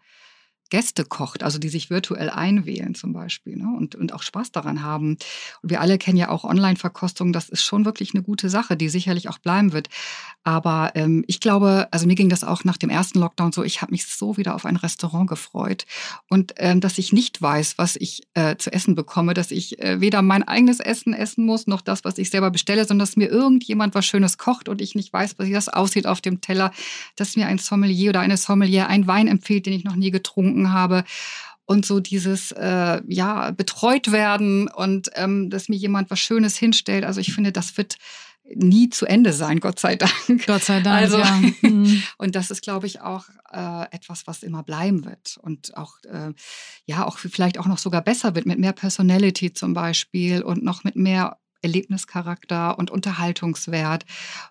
Gäste kocht, also die sich virtuell einwählen zum Beispiel ne? und, und auch Spaß daran haben. Und wir alle kennen ja auch Online-Verkostung, das ist schon wirklich eine gute Sache, die sicherlich auch bleiben wird. Aber ähm, ich glaube, also mir ging das auch nach dem ersten Lockdown so, ich habe mich so wieder auf ein Restaurant gefreut. Und ähm, dass ich nicht weiß, was ich äh, zu essen bekomme, dass ich äh, weder mein eigenes Essen essen muss, noch das, was ich selber bestelle, sondern dass mir irgendjemand was Schönes kocht und ich nicht weiß, wie das aussieht auf dem Teller, dass mir ein Sommelier oder eine Sommelier einen Wein empfiehlt, den ich noch nie getrunken habe und so dieses äh, ja betreut werden und ähm, dass mir jemand was Schönes hinstellt. Also ich finde, das wird nie zu Ende sein, Gott sei Dank. Gott sei Dank. Also, ja. Mhm. und das ist, glaube ich, auch äh, etwas, was immer bleiben wird und auch äh, ja auch vielleicht auch noch sogar besser wird mit mehr Personality zum Beispiel und noch mit mehr Erlebnischarakter und Unterhaltungswert.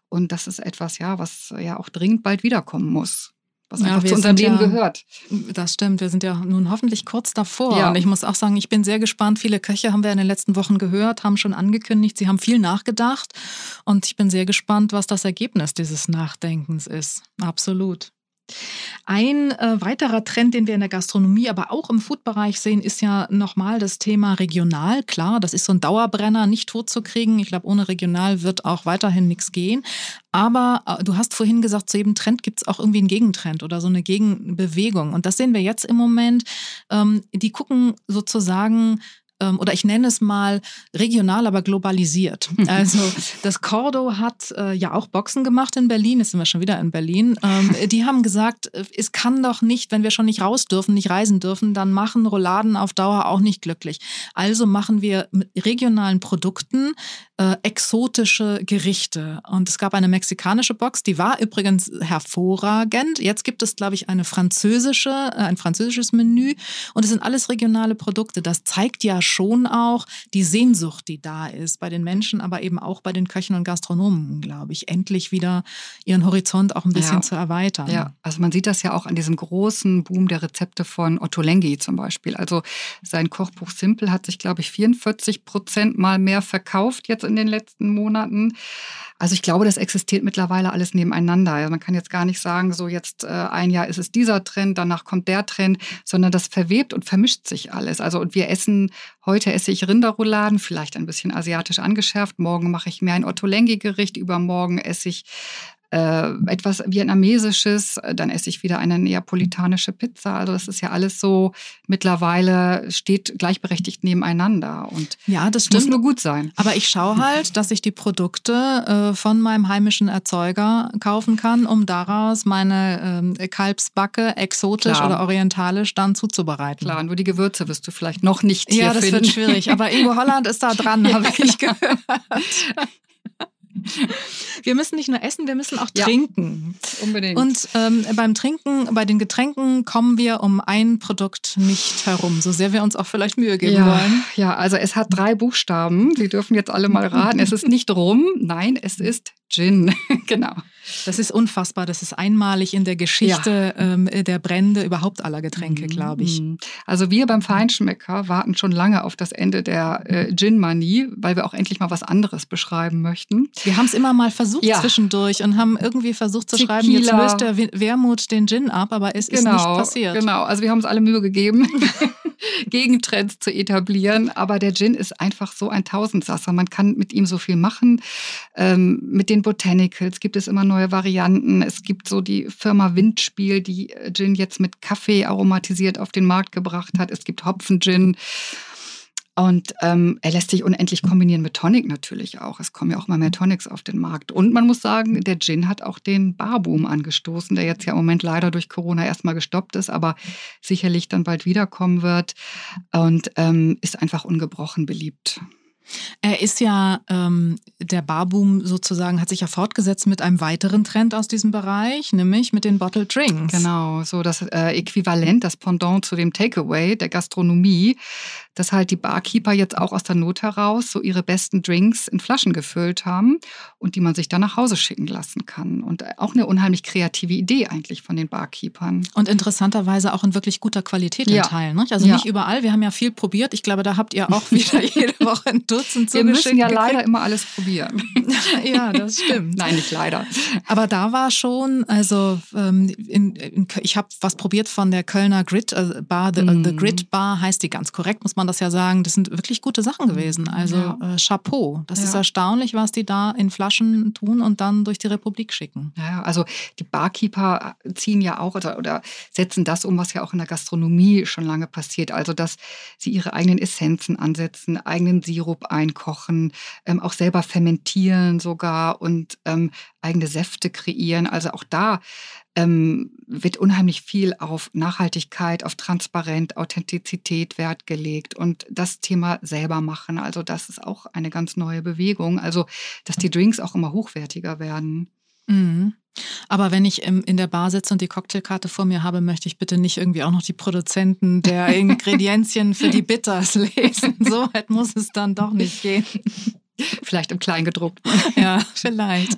Und das ist etwas, ja, was ja auch dringend bald wiederkommen muss was ja, einfach zu unserem Leben ja, gehört. Das stimmt. Wir sind ja nun hoffentlich kurz davor. Ja. Und ich muss auch sagen, ich bin sehr gespannt. Viele Köche haben wir in den letzten Wochen gehört, haben schon angekündigt, sie haben viel nachgedacht. Und ich bin sehr gespannt, was das Ergebnis dieses Nachdenkens ist. Absolut. Ein äh, weiterer Trend, den wir in der Gastronomie, aber auch im Foodbereich sehen, ist ja nochmal das Thema regional. Klar, das ist so ein Dauerbrenner, nicht totzukriegen. Ich glaube, ohne regional wird auch weiterhin nichts gehen. Aber äh, du hast vorhin gesagt, zu jedem Trend gibt es auch irgendwie einen Gegentrend oder so eine Gegenbewegung. Und das sehen wir jetzt im Moment. Ähm, die gucken sozusagen ähm, oder ich nenne es mal regional, aber globalisiert. Also das Cordo hat äh, ja auch Boxen gemacht in Berlin, jetzt sind wir schon wieder in Berlin. Ähm, die haben gesagt, äh, es kann doch nicht, wenn wir schon nicht raus dürfen, nicht reisen dürfen, dann machen Rouladen auf Dauer auch nicht glücklich. Also machen wir mit regionalen Produkten äh, exotische Gerichte. Und es gab eine mexikanische Box, die war übrigens hervorragend. Jetzt gibt es, glaube ich, eine französische, äh, ein französisches Menü. Und es sind alles regionale Produkte. Das zeigt ja schon auch die Sehnsucht, die da ist bei den Menschen, aber eben auch bei den Köchen und Gastronomen, glaube ich, endlich wieder ihren Horizont auch ein bisschen ja. zu erweitern. Ja, also man sieht das ja auch an diesem großen Boom der Rezepte von Otto Lengi zum Beispiel. Also sein Kochbuch Simple hat sich, glaube ich, 44 Prozent mal mehr verkauft jetzt in den letzten Monaten. Also ich glaube, das existiert mittlerweile alles nebeneinander. Also man kann jetzt gar nicht sagen, so jetzt äh, ein Jahr ist es dieser Trend, danach kommt der Trend, sondern das verwebt und vermischt sich alles. Also und wir essen, heute esse ich Rinderrouladen, vielleicht ein bisschen asiatisch angeschärft, morgen mache ich mir ein Otto-Lengi-Gericht, übermorgen esse ich äh, etwas Vietnamesisches, dann esse ich wieder eine neapolitanische Pizza. Also das ist ja alles so mittlerweile steht gleichberechtigt nebeneinander und ja, das stimmt. muss nur gut sein. Aber ich schaue halt, dass ich die Produkte äh, von meinem heimischen Erzeuger kaufen kann, um daraus meine äh, Kalbsbacke exotisch Klar. oder orientalisch dann zuzubereiten. Klar, nur die Gewürze wirst du vielleicht noch nicht hier Ja, das finden. wird schwierig. Aber Ingo Holland ist da dran, ja, habe ich genau. gehört. Wir müssen nicht nur essen, wir müssen auch trinken. Ja, unbedingt. Und ähm, beim Trinken, bei den Getränken kommen wir um ein Produkt nicht herum, so sehr wir uns auch vielleicht Mühe geben ja, wollen. Ja, also es hat drei Buchstaben. Sie dürfen jetzt alle mal raten. es ist nicht rum, nein, es ist Gin. genau. Das ist unfassbar. Das ist einmalig in der Geschichte ja. ähm, der Brände überhaupt aller Getränke, mhm. glaube ich. Also wir beim Feinschmecker warten schon lange auf das Ende der äh, Gin-Manie, weil wir auch endlich mal was anderes beschreiben möchten. Wir haben es immer mal versucht ja. zwischendurch und haben irgendwie versucht zu Tequila. schreiben, jetzt löst der Wermut den Gin ab, aber es genau, ist nicht genau, passiert. Genau, also wir haben uns alle Mühe gegeben. Gegentrends zu etablieren. Aber der Gin ist einfach so ein Tausendsasser. Man kann mit ihm so viel machen. Ähm, mit den Botanicals gibt es immer neue Varianten. Es gibt so die Firma Windspiel, die Gin jetzt mit Kaffee aromatisiert auf den Markt gebracht hat. Es gibt Hopfen-Gin. Und ähm, er lässt sich unendlich kombinieren mit Tonic natürlich auch. Es kommen ja auch immer mehr Tonics auf den Markt. Und man muss sagen, der Gin hat auch den Barboom angestoßen, der jetzt ja im Moment leider durch Corona erstmal gestoppt ist, aber sicherlich dann bald wiederkommen wird und ähm, ist einfach ungebrochen beliebt. Er ist ja, ähm, der Barboom sozusagen hat sich ja fortgesetzt mit einem weiteren Trend aus diesem Bereich, nämlich mit den Bottled Drinks. Genau, so das äh, Äquivalent, das Pendant zu dem Takeaway der Gastronomie, dass halt die Barkeeper jetzt auch aus der Not heraus so ihre besten Drinks in Flaschen gefüllt haben und die man sich dann nach Hause schicken lassen kann. Und auch eine unheimlich kreative Idee eigentlich von den Barkeepern. Und interessanterweise auch in wirklich guter Qualität ja. in Teilen. Ne? Also ja. nicht überall. Wir haben ja viel probiert. Ich glaube, da habt ihr auch wieder jede Woche ein Dutzend Wir müssen ja leider immer alles probieren. ja, das stimmt. Nein, nicht leider. Aber da war schon, also ähm, in, in, ich habe was probiert von der Kölner Grid äh, Bar, the, mm. the, Grid Bar heißt die ganz korrekt, muss man das ja sagen. Das sind wirklich gute Sachen gewesen. Also ja. äh, Chapeau. Das ja. ist erstaunlich, was die da in Flaschen tun und dann durch die Republik schicken. Ja, also die Barkeeper ziehen ja auch oder, oder setzen das um, was ja auch in der Gastronomie schon lange passiert. Also dass sie ihre eigenen Essenzen ansetzen, eigenen Sirup einkochen, ähm, auch selber fermentieren sogar und ähm, eigene Säfte kreieren. Also auch da ähm, wird unheimlich viel auf Nachhaltigkeit, auf Transparenz, Authentizität Wert gelegt und das Thema selber machen. Also das ist auch eine ganz neue Bewegung. Also dass die Drinks auch immer hochwertiger werden. Mhm. Aber wenn ich in der Bar sitze und die Cocktailkarte vor mir habe, möchte ich bitte nicht irgendwie auch noch die Produzenten der Ingredienzien für die Bitters lesen. So weit muss es dann doch nicht gehen. Vielleicht im Kleingedruckten. Ja, vielleicht.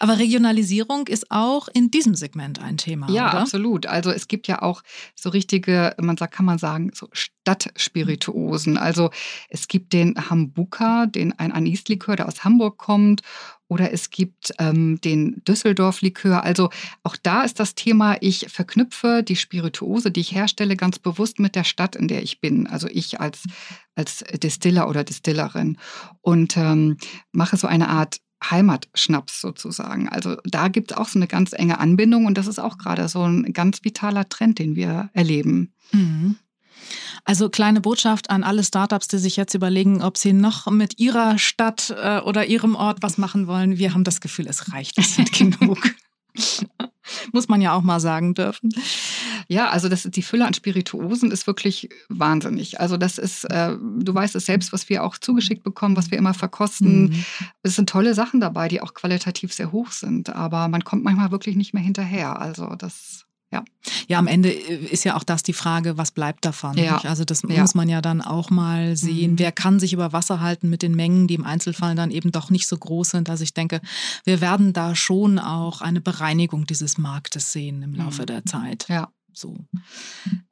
Aber Regionalisierung ist auch in diesem Segment ein Thema. Ja, oder? absolut. Also es gibt ja auch so richtige, man sagt, kann man sagen, so Stadtspirituosen. Also es gibt den Hambuka, den ein Anislikör, der aus Hamburg kommt oder es gibt ähm, den Düsseldorf-Likör. Also auch da ist das Thema, ich verknüpfe die Spirituose, die ich herstelle, ganz bewusst mit der Stadt, in der ich bin. Also ich als, als Distiller oder Distillerin. Und ähm, mache so eine Art Heimatschnaps sozusagen. Also da gibt es auch so eine ganz enge Anbindung und das ist auch gerade so ein ganz vitaler Trend, den wir erleben. Mhm. Also kleine Botschaft an alle Startups, die sich jetzt überlegen, ob sie noch mit ihrer Stadt äh, oder ihrem Ort was machen wollen. Wir haben das Gefühl, es reicht, es sind genug. Muss man ja auch mal sagen dürfen. Ja, also das, die Fülle an Spirituosen ist wirklich wahnsinnig. Also das ist, äh, du weißt es selbst, was wir auch zugeschickt bekommen, was wir immer verkosten. Mhm. Es sind tolle Sachen dabei, die auch qualitativ sehr hoch sind, aber man kommt manchmal wirklich nicht mehr hinterher. Also das ja. ja, am Ende äh, ist ja auch das die Frage, was bleibt davon? Ja. Also das ja. muss man ja dann auch mal sehen. Mhm. Wer kann sich über Wasser halten mit den Mengen, die im Einzelfall dann eben doch nicht so groß sind? Also ich denke, wir werden da schon auch eine Bereinigung dieses Marktes sehen im Laufe mhm. der Zeit. Ja. So.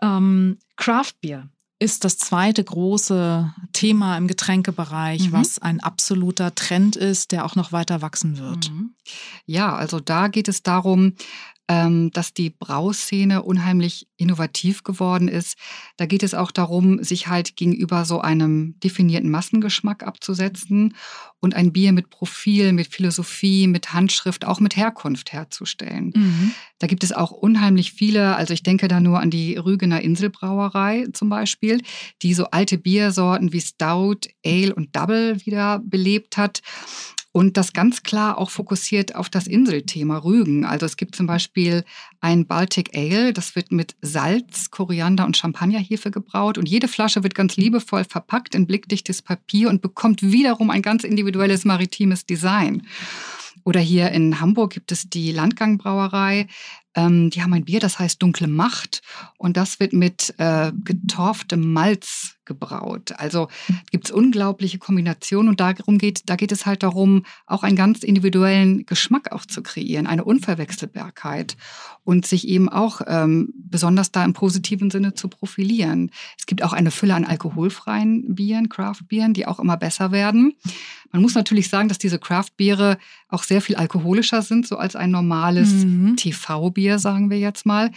Ähm, Craft Beer ist das zweite große Thema im Getränkebereich, mhm. was ein absoluter Trend ist, der auch noch weiter wachsen wird. Mhm. Ja, also da geht es darum, dass die Brauszene unheimlich innovativ geworden ist. Da geht es auch darum, sich halt gegenüber so einem definierten Massengeschmack abzusetzen und ein Bier mit Profil, mit Philosophie, mit Handschrift, auch mit Herkunft herzustellen. Mhm. Da gibt es auch unheimlich viele, also ich denke da nur an die Rügener Inselbrauerei zum Beispiel, die so alte Biersorten wie Stout, Ale und Double wieder belebt hat und das ganz klar auch fokussiert auf das Inselthema Rügen. Also es gibt zum Beispiel ein Baltic Ale, das wird mit Salz, Koriander und Champagnerhefe gebraut und jede Flasche wird ganz liebevoll verpackt in blickdichtes Papier und bekommt wiederum ein ganz individuelles maritimes Design. Oder hier in Hamburg gibt es die Landgangbrauerei. Ähm, die haben ein Bier, das heißt Dunkle Macht. Und das wird mit äh, getorftem Malz gebraut. Also gibt es unglaubliche Kombinationen und darum geht, da geht es halt darum, auch einen ganz individuellen Geschmack auch zu kreieren, eine Unverwechselbarkeit und sich eben auch ähm, besonders da im positiven Sinne zu profilieren. Es gibt auch eine Fülle an alkoholfreien Bieren, Craft-Bieren, die auch immer besser werden. Man muss natürlich sagen, dass diese Craft-Biere auch sehr viel alkoholischer sind, so als ein normales mhm. TV-Bier, sagen wir jetzt mal.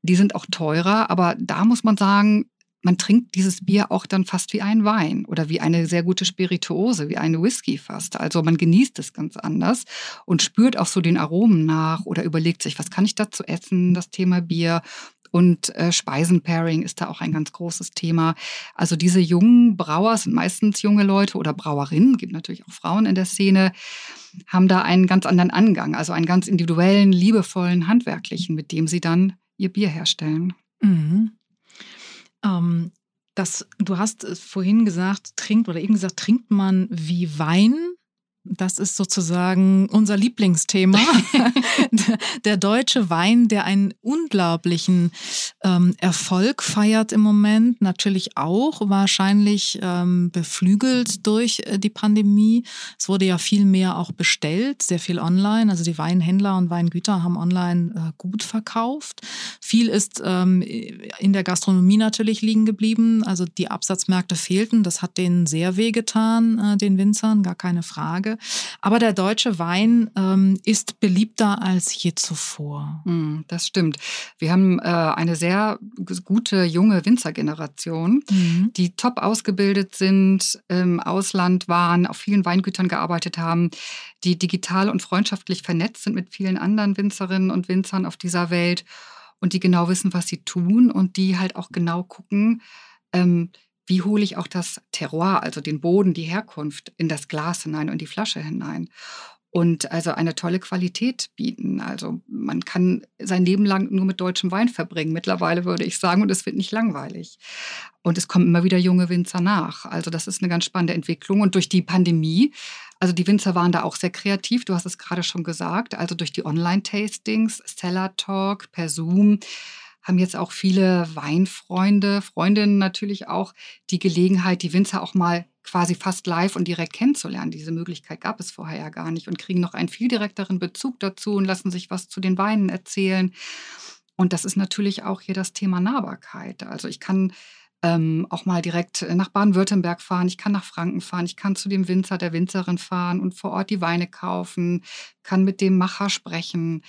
Die sind auch teurer, aber da muss man sagen, man trinkt dieses Bier auch dann fast wie ein Wein oder wie eine sehr gute Spirituose, wie eine Whisky fast. Also man genießt es ganz anders und spürt auch so den Aromen nach oder überlegt sich, was kann ich dazu essen, das Thema Bier. Und äh, Speisenpairing ist da auch ein ganz großes Thema. Also diese jungen Brauer sind meistens junge Leute oder Brauerinnen, gibt natürlich auch Frauen in der Szene, haben da einen ganz anderen Angang, also einen ganz individuellen, liebevollen, handwerklichen, mit dem sie dann ihr Bier herstellen. Mhm. Ähm, das, du hast vorhin gesagt, trinkt oder eben gesagt, trinkt man wie Wein das ist sozusagen unser Lieblingsthema. der deutsche Wein, der einen unglaublichen ähm, Erfolg feiert im Moment, natürlich auch wahrscheinlich ähm, beflügelt durch äh, die Pandemie. Es wurde ja viel mehr auch bestellt, sehr viel online. Also die Weinhändler und Weingüter haben online äh, gut verkauft. Viel ist ähm, in der Gastronomie natürlich liegen geblieben. Also die Absatzmärkte fehlten. Das hat denen sehr wehgetan, äh, den Winzern, gar keine Frage. Aber der deutsche Wein ähm, ist beliebter als je zuvor. Mm, das stimmt. Wir haben äh, eine sehr gute junge Winzergeneration, mhm. die top ausgebildet sind, im Ausland waren, auf vielen Weingütern gearbeitet haben, die digital und freundschaftlich vernetzt sind mit vielen anderen Winzerinnen und Winzern auf dieser Welt und die genau wissen, was sie tun und die halt auch genau gucken, ähm, wie hole ich auch das Terroir, also den Boden, die Herkunft in das Glas hinein und die Flasche hinein. Und also eine tolle Qualität bieten. Also man kann sein Leben lang nur mit deutschem Wein verbringen, mittlerweile würde ich sagen, und es wird nicht langweilig. Und es kommen immer wieder junge Winzer nach. Also das ist eine ganz spannende Entwicklung. Und durch die Pandemie, also die Winzer waren da auch sehr kreativ, du hast es gerade schon gesagt, also durch die Online-Tastings, Seller Talk per Zoom, haben jetzt auch viele Weinfreunde, Freundinnen natürlich auch die Gelegenheit, die Winzer auch mal quasi fast live und direkt kennenzulernen. Diese Möglichkeit gab es vorher ja gar nicht und kriegen noch einen viel direkteren Bezug dazu und lassen sich was zu den Weinen erzählen. Und das ist natürlich auch hier das Thema Nahbarkeit. Also ich kann ähm, auch mal direkt nach Baden-Württemberg fahren, ich kann nach Franken fahren, ich kann zu dem Winzer, der Winzerin fahren und vor Ort die Weine kaufen, kann mit dem Macher sprechen.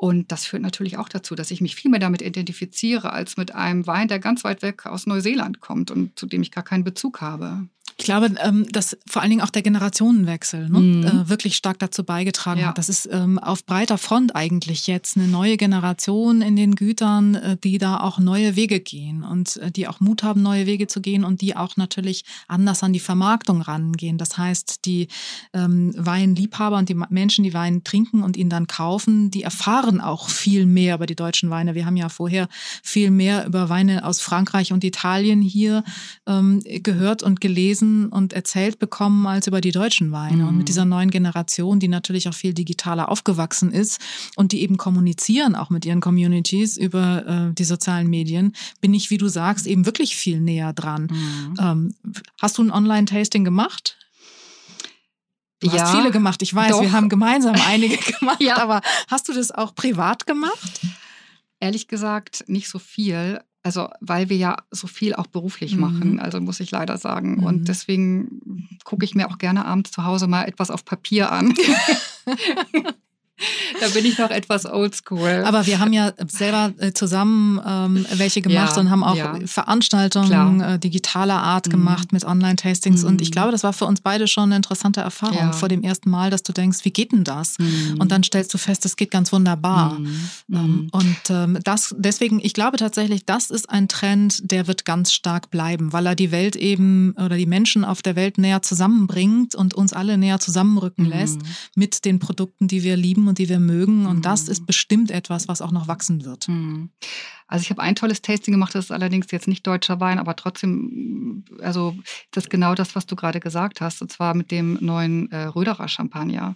Und das führt natürlich auch dazu, dass ich mich viel mehr damit identifiziere als mit einem Wein, der ganz weit weg aus Neuseeland kommt und zu dem ich gar keinen Bezug habe. Ich glaube, ähm, dass vor allen Dingen auch der Generationenwechsel ne, mhm. Äh, wirklich stark dazu beigetragen ja. hat. Das ist ähm, auf breiter Front eigentlich jetzt eine neue Generation in den Gütern, äh, die da auch neue Wege gehen und äh, die auch Mut haben, neue Wege zu gehen und die auch natürlich anders an die Vermarktung rangehen. Das heißt, die ähm, Weinliebhaber und die Menschen, die Wein trinken und ihn dann kaufen, die erfahren auch viel mehr über die deutschen Weine. Wir haben ja vorher viel mehr über Weine aus Frankreich und Italien hier gehört und gelesen und erzählt bekommen als über die deutschen Weine. Mhm. Und mit mhm. dieser neuen Generation, die natürlich auch viel digitaler aufgewachsen ist und die eben kommunizieren auch mit ihren Communities über äh, die sozialen Medien, bin ich, wie du sagst, eben wirklich viel näher dran. Mhm. Ähm, hast du ein Online-Tasting gemacht? Du ja, hast viele gemacht. Ich weiß, doch. wir haben gemeinsam einige gemacht. ja. Aber hast du das auch privat gemacht? Ehrlich gesagt, nicht so viel. Also, weil wir ja so viel auch beruflich mhm. machen, also muss ich leider sagen. Mhm. Und deswegen gucke ich mir auch gerne abends zu Hause mal etwas auf Papier an. da bin ich noch etwas oldschool. Aber wir haben ja selber äh, zusammen ähm, welche gemacht ja, und haben auch ja. Veranstaltungen äh, digitaler Art mhm. gemacht mit Online-Tastings. Mhm. Und ich mhm. glaube, das war für uns beide schon eine interessante Erfahrung ja. vor dem ersten Mal, dass du denkst, wie geht denn das? Mhm. Und dann stellst du fest, das geht ganz wunderbar. Mhm. Ähm, mhm. und ähm, das deswegen, ich glaube tatsächlich, das ist ein Trend, der wird ganz stark bleiben, weil er die Welt eben oder die Menschen auf der Welt näher zusammenbringt und uns alle näher zusammenrücken lässt mit den Produkten, die wir lieben und die wir mögen. Und mhm. das ist bestimmt etwas, was auch noch wachsen wird. Mhm. Also ich habe ein tolles Tasting gemacht, das ist allerdings jetzt nicht deutscher Wein, aber trotzdem, also das ist genau das, was du gerade gesagt hast, und zwar mit dem neuen äh, Röderer Champagner.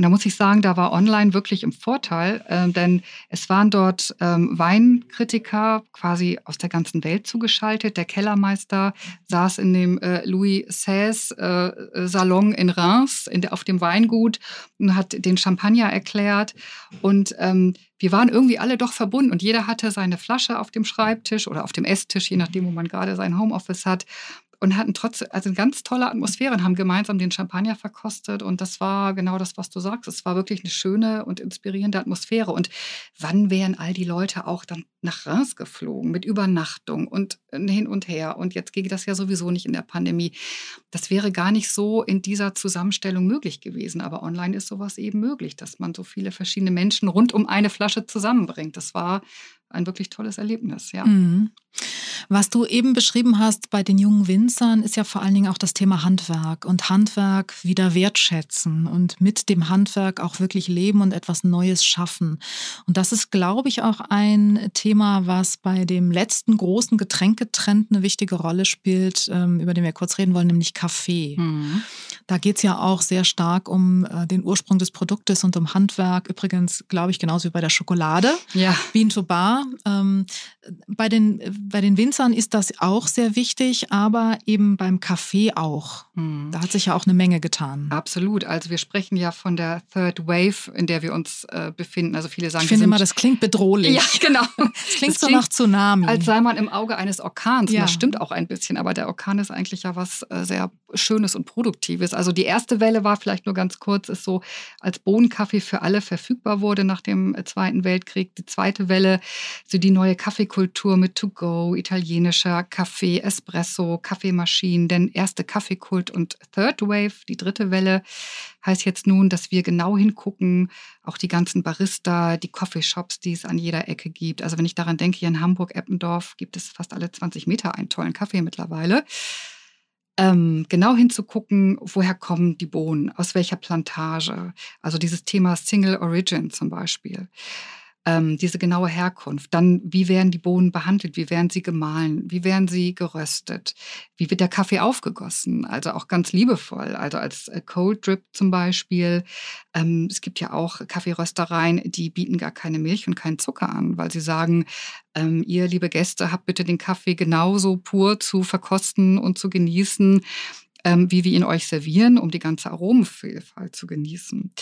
Und da muss ich sagen, da war online wirklich im Vorteil, äh, denn es waren dort ähm, Weinkritiker quasi aus der ganzen Welt zugeschaltet. Der Kellermeister saß in dem äh, Louis XVI äh, Salon in Reims in auf dem Weingut und hat den Champagner erklärt. Und ähm, wir waren irgendwie alle doch verbunden und jeder hatte seine Flasche auf dem Schreibtisch oder auf dem Esstisch, je nachdem, wo man gerade sein Homeoffice hat und hatten trotzdem, also eine ganz tolle Atmosphäre und haben gemeinsam den Champagner verkostet. Und das war genau das, was du sagst. Es war wirklich eine schöne und inspirierende Atmosphäre. Und wann wären all die Leute auch dann nach Reims geflogen mit Übernachtung und hin und her. Und jetzt geht das ja sowieso nicht in der Pandemie. Das wäre gar nicht so in dieser Zusammenstellung möglich gewesen. Aber online ist sowas eben möglich, dass man so viele verschiedene Menschen rund um eine Flasche zusammenbringt. Das war ein wirklich tolles Erlebnis, ja. Mhm. Was du eben beschrieben hast bei den jungen Winzern, ist ja vor allen Dingen auch das Thema Handwerk und Handwerk wieder wertschätzen und mit dem Handwerk auch wirklich leben und etwas Neues schaffen. Und das ist, glaube ich, auch ein Thema, was bei dem letzten großen Getränketrend eine wichtige Rolle spielt, ähm, über den wir kurz reden wollen, nämlich Kaffee. Mhm. Da geht es ja auch sehr stark um äh, den Ursprung des Produktes und um Handwerk. Übrigens, glaube ich, genauso wie bei der Schokolade. Ja. Bean to Bar. Ähm, bei, den, bei den Winzern ist das auch sehr wichtig, aber eben beim Kaffee auch. Mhm. Da hat sich ja auch eine Menge getan. Absolut. Also wir sprechen ja von der Third Wave, in der wir uns äh, befinden. Also viele sagen, ich finde immer, das klingt bedrohlich. Ja, genau. Das klingt das so klingt, nach Tsunami. Als sei man im Auge eines Orkans. Ja. Das stimmt auch ein bisschen, aber der Orkan ist eigentlich ja was äh, sehr Schönes und Produktives. Also die erste Welle war vielleicht nur ganz kurz, ist so, als Bohnenkaffee für alle verfügbar wurde nach dem äh, Zweiten Weltkrieg. Die zweite Welle, so die neue Kaffeekultur mit To-Go, italienischer Kaffee, Espresso, Kaffeemaschinen, denn erste Kaffeekult und Third Wave, die dritte Welle, heißt jetzt nun, dass wir genau hingucken, auch die ganzen Barista, die Coffeeshops, die es an jeder Ecke gibt. Also wenn ich daran denke, hier in Hamburg, Eppendorf gibt es fast alle 20 Meter einen tollen Kaffee mittlerweile. Ähm, genau hinzugucken, woher kommen die Bohnen, aus welcher Plantage. Also dieses Thema Single Origin zum Beispiel ähm, diese genaue Herkunft. Dann, wie werden die Bohnen behandelt? Wie werden sie gemahlen? Wie werden sie geröstet? Wie wird der Kaffee aufgegossen? Also auch ganz liebevoll. Also als äh, Cold Drip zum Beispiel. Ähm, es gibt ja auch Kaffeeröstereien, die bieten gar keine Milch und keinen Zucker an, weil sie sagen, ähm, ihr, liebe Gäste, habt bitte den Kaffee genauso pur zu verkosten und zu genießen, ähm, wie wir ihn euch servieren, um die ganze Aromenvielfalt zu genießen.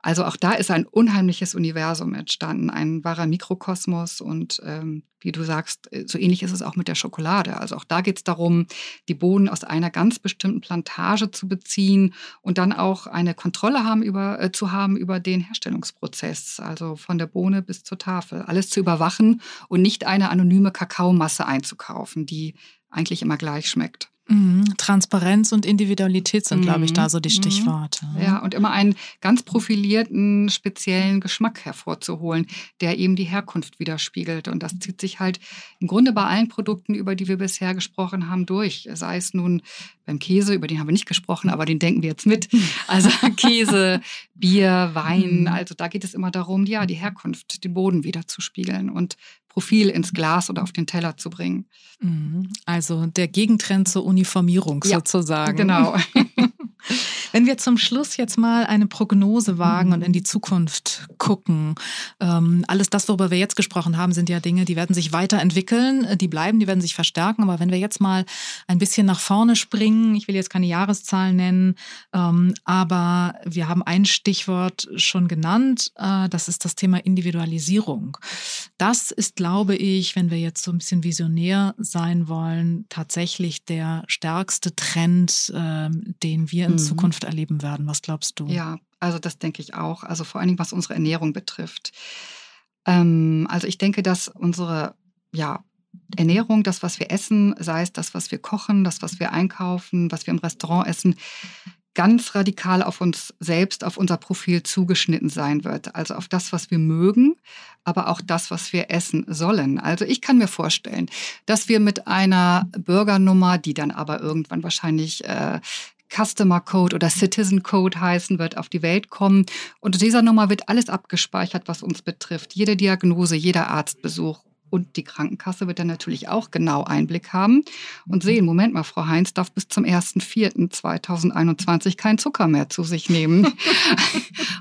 Also auch da ist ein unheimliches Universum entstanden, ein wahrer Mikrokosmos und ähm, wie du sagst, äh, so ähnlich ist es auch mit der Schokolade. Also auch da geht es darum, die Bohnen aus einer ganz bestimmten Plantage zu beziehen und dann auch eine Kontrolle haben über, äh, zu haben über den Herstellungsprozess, also von der Bohne bis zur Tafel. Alles zu überwachen und nicht eine anonyme Kakaomasse einzukaufen, die eigentlich immer gleich schmeckt. Mhm. Transparenz und Individualität sind, mhm. glaube ich, da so die mhm. Stichworte. Ja, und immer einen ganz profilierten, speziellen Geschmack hervorzuholen, der eben die Herkunft widerspiegelt. Und das zieht sich halt im Grunde bei allen Produkten, über die wir bisher gesprochen haben, durch. Sei es nun beim Käse, über den haben wir nicht gesprochen, aber den denken wir jetzt mit. Also Käse, Bier, Wein. Mhm. Also da geht es immer darum, ja, die Herkunft, den Boden wiederzuspiegeln und Profil ins Glas oder auf den Teller zu bringen. Mhm. Also der Gegentrend zur Uniformierung ja, sozusagen. Genau. Wenn wir zum Schluss jetzt mal eine Prognose wagen und in die Zukunft gucken, ähm, alles das, worüber wir jetzt gesprochen haben, sind ja Dinge, die werden sich weiterentwickeln, die bleiben, die werden sich verstärken. Aber wenn wir jetzt mal ein bisschen nach vorne springen, ich will jetzt keine Jahreszahlen nennen, ähm, aber wir haben ein Stichwort schon genannt, äh, das ist das Thema Individualisierung. Das ist, glaube ich, wenn wir jetzt so ein bisschen visionär sein wollen, tatsächlich der stärkste Trend, äh, den wir in mhm. Zukunft erleben werden. Was glaubst du? Ja, also das denke ich auch. Also vor allen Dingen, was unsere Ernährung betrifft. Ähm, also ich denke, dass unsere ja, Ernährung, das, was wir essen, sei es das, was wir kochen, das, was wir einkaufen, was wir im Restaurant essen, ganz radikal auf uns selbst, auf unser Profil zugeschnitten sein wird. Also auf das, was wir mögen, aber auch das, was wir essen sollen. Also ich kann mir vorstellen, dass wir mit einer Bürgernummer, die dann aber irgendwann wahrscheinlich äh, Customer Code oder Citizen Code heißen wird, auf die Welt kommen. Unter dieser Nummer wird alles abgespeichert, was uns betrifft. Jede Diagnose, jeder Arztbesuch, und die Krankenkasse wird dann natürlich auch genau Einblick haben und sehen, Moment mal, Frau Heinz darf bis zum 1.4.2021 keinen Zucker mehr zu sich nehmen.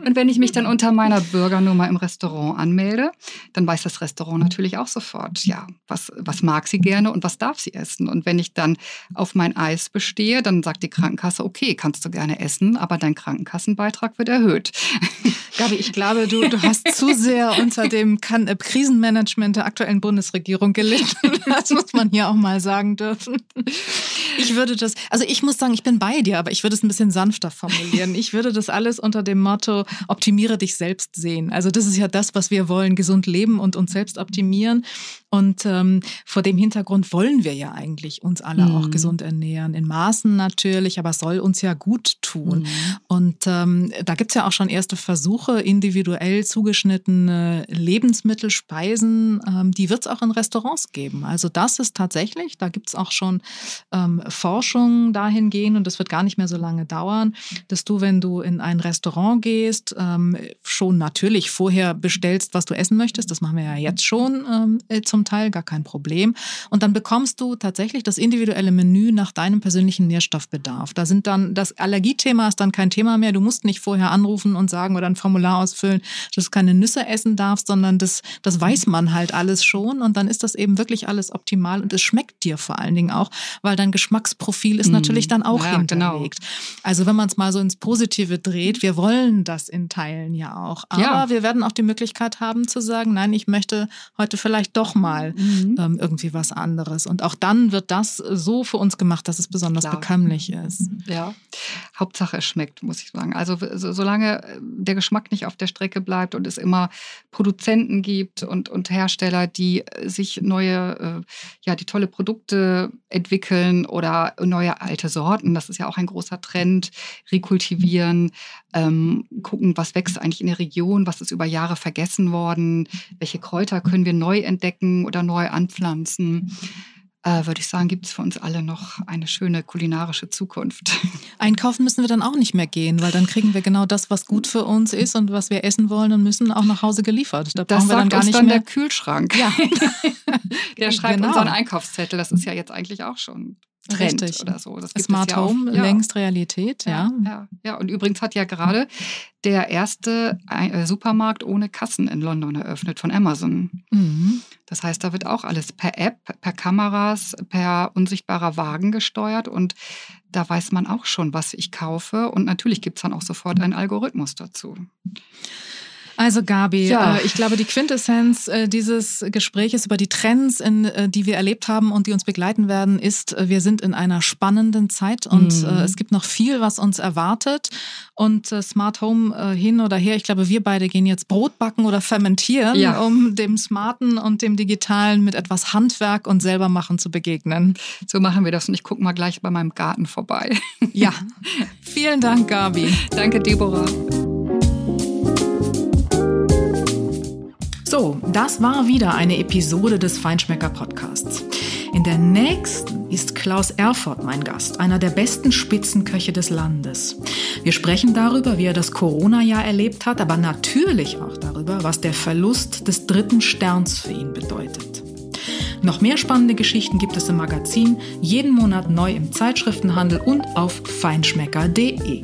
und wenn ich mich dann unter meiner Bürgernummer im Restaurant anmelde, dann weiß das Restaurant natürlich auch sofort, ja, was, was mag sie gerne und was darf sie essen. Und wenn ich dann auf mein Eis bestehe, dann sagt die Krankenkasse, okay, kannst du gerne essen, aber dein Krankenkassenbeitrag wird erhöht. Gabi, ich glaube, du, du hast zu sehr unter dem äh, Krisenmanagement der aktuellen Bundesregierung gelitten. Das muss man hier auch mal sagen dürfen. Ich würde das, also ich muss sagen, ich bin bei dir, aber ich würde es ein bisschen sanfter formulieren. Ich würde das alles unter dem Motto, optimiere dich selbst sehen. Also das ist ja das, was wir wollen, gesund leben und uns selbst optimieren. Und ähm, vor dem Hintergrund wollen wir ja eigentlich uns alle mhm. auch gesund ernähren. In Maßen natürlich, aber es soll uns ja gut tun. Mhm. Und ähm, da gibt's ja auch schon erste Versuche, individuell zugeschnittene Lebensmittel, Speisen, ähm, die wird's auch in Restaurants geben. Also das ist tatsächlich, da gibt's auch schon ähm, Forschung dahingehend und das wird gar nicht mehr so lange dauern, dass du, wenn du in ein Restaurant gehst, ähm, schon natürlich vorher bestellst, was du essen möchtest. Das machen wir ja jetzt schon ähm, äh, zum Teil, gar kein Problem. Und dann bekommst du tatsächlich das individuelle Menü nach deinem persönlichen Nährstoffbedarf. Da sind dann, das Allergiethema ist dann kein Thema mehr. Du musst nicht vorher anrufen und sagen oder ein Formular ausfüllen, dass du keine Nüsse essen darfst, sondern das, das weiß man halt alles schon. Und dann ist das eben wirklich alles optimal und es schmeckt dir vor allen Dingen auch, weil dein Geschmacksprofil ist mm. natürlich dann auch ja, genau. hinterlegt. Genau. Also wenn man es mal so ins Positive dreht, wir wollen das in Teilen ja auch. Aber ja. wir werden auch die Möglichkeit haben zu sagen, nein, ich möchte heute vielleicht doch mal mhm. ähm, irgendwie was anderes. Und auch dann wird das so für uns gemacht, dass es besonders Klar. bekömmlich ist. Ja, Hauptsache es schmeckt, muss ich sagen. Also so, solange äh, der Geschmack nicht auf der Strecke bleibt und es immer Produzenten gibt und, und Hersteller, die äh, sich neue, äh, ja, die tolle Produkte entwickeln oder neue alte Sorten, das ist ja auch ein großer Trend, rekultivieren, ähm, gucken, was wächst eigentlich in der Region, was ist über Jahre vergessen worden, welche Kräuter können wir neu entdecken oder neu anpflanzen. Äh, würde ich sagen, gibt es für uns alle noch eine schöne kulinarische Zukunft. Einkaufen müssen wir dann auch nicht mehr gehen, weil dann kriegen wir genau das, was gut für uns ist und was wir essen wollen und müssen auch nach Hause geliefert. Da das brauchen wir dann gar nicht dann mehr. der Kühlschrank. Ja. der schreibt genau. unseren Einkaufszettel. Das ist ja jetzt eigentlich auch schon Trend Richtig. oder so. Das Smart ja Home, ja. längst Realität, ja. ja. Ja, ja. Und übrigens hat ja gerade der erste äh, Supermarkt ohne Kassen in London eröffnet von Amazon. Mhm. Das heißt, da wird auch alles per App, per Kameras, per unsichtbarer Wagen gesteuert und da weiß man auch schon, was ich kaufe. Und natürlich gibt es dann auch sofort einen Algorithmus dazu. Also Gabi, ja. äh, ich glaube, die Quintessenz äh, dieses Gespräches über die Trends, in, äh, die wir erlebt haben und die uns begleiten werden, ist, wir sind in einer spannenden Zeit und mhm. Es gibt noch viel, was uns erwartet. Und Smart Home hin oder her, ich glaube, wir beide gehen jetzt Brot backen oder fermentieren, ja. um dem Smarten und dem Digitalen mit etwas Handwerk und selbermachen zu begegnen. So machen wir das und ich gucke mal gleich bei meinem Garten vorbei. Ja, vielen Dank, Gabi. Danke, Deborah. So, das war wieder eine Episode des Feinschmecker Podcasts. In der nächsten ist Klaus Erfurt mein Gast, einer der besten Spitzenköche des Landes. Wir sprechen darüber, wie er das Corona-Jahr erlebt hat, aber natürlich auch darüber, was der Verlust des dritten Sterns für ihn bedeutet. Noch mehr spannende Geschichten gibt es im Magazin, jeden Monat neu im Zeitschriftenhandel und auf feinschmecker.de.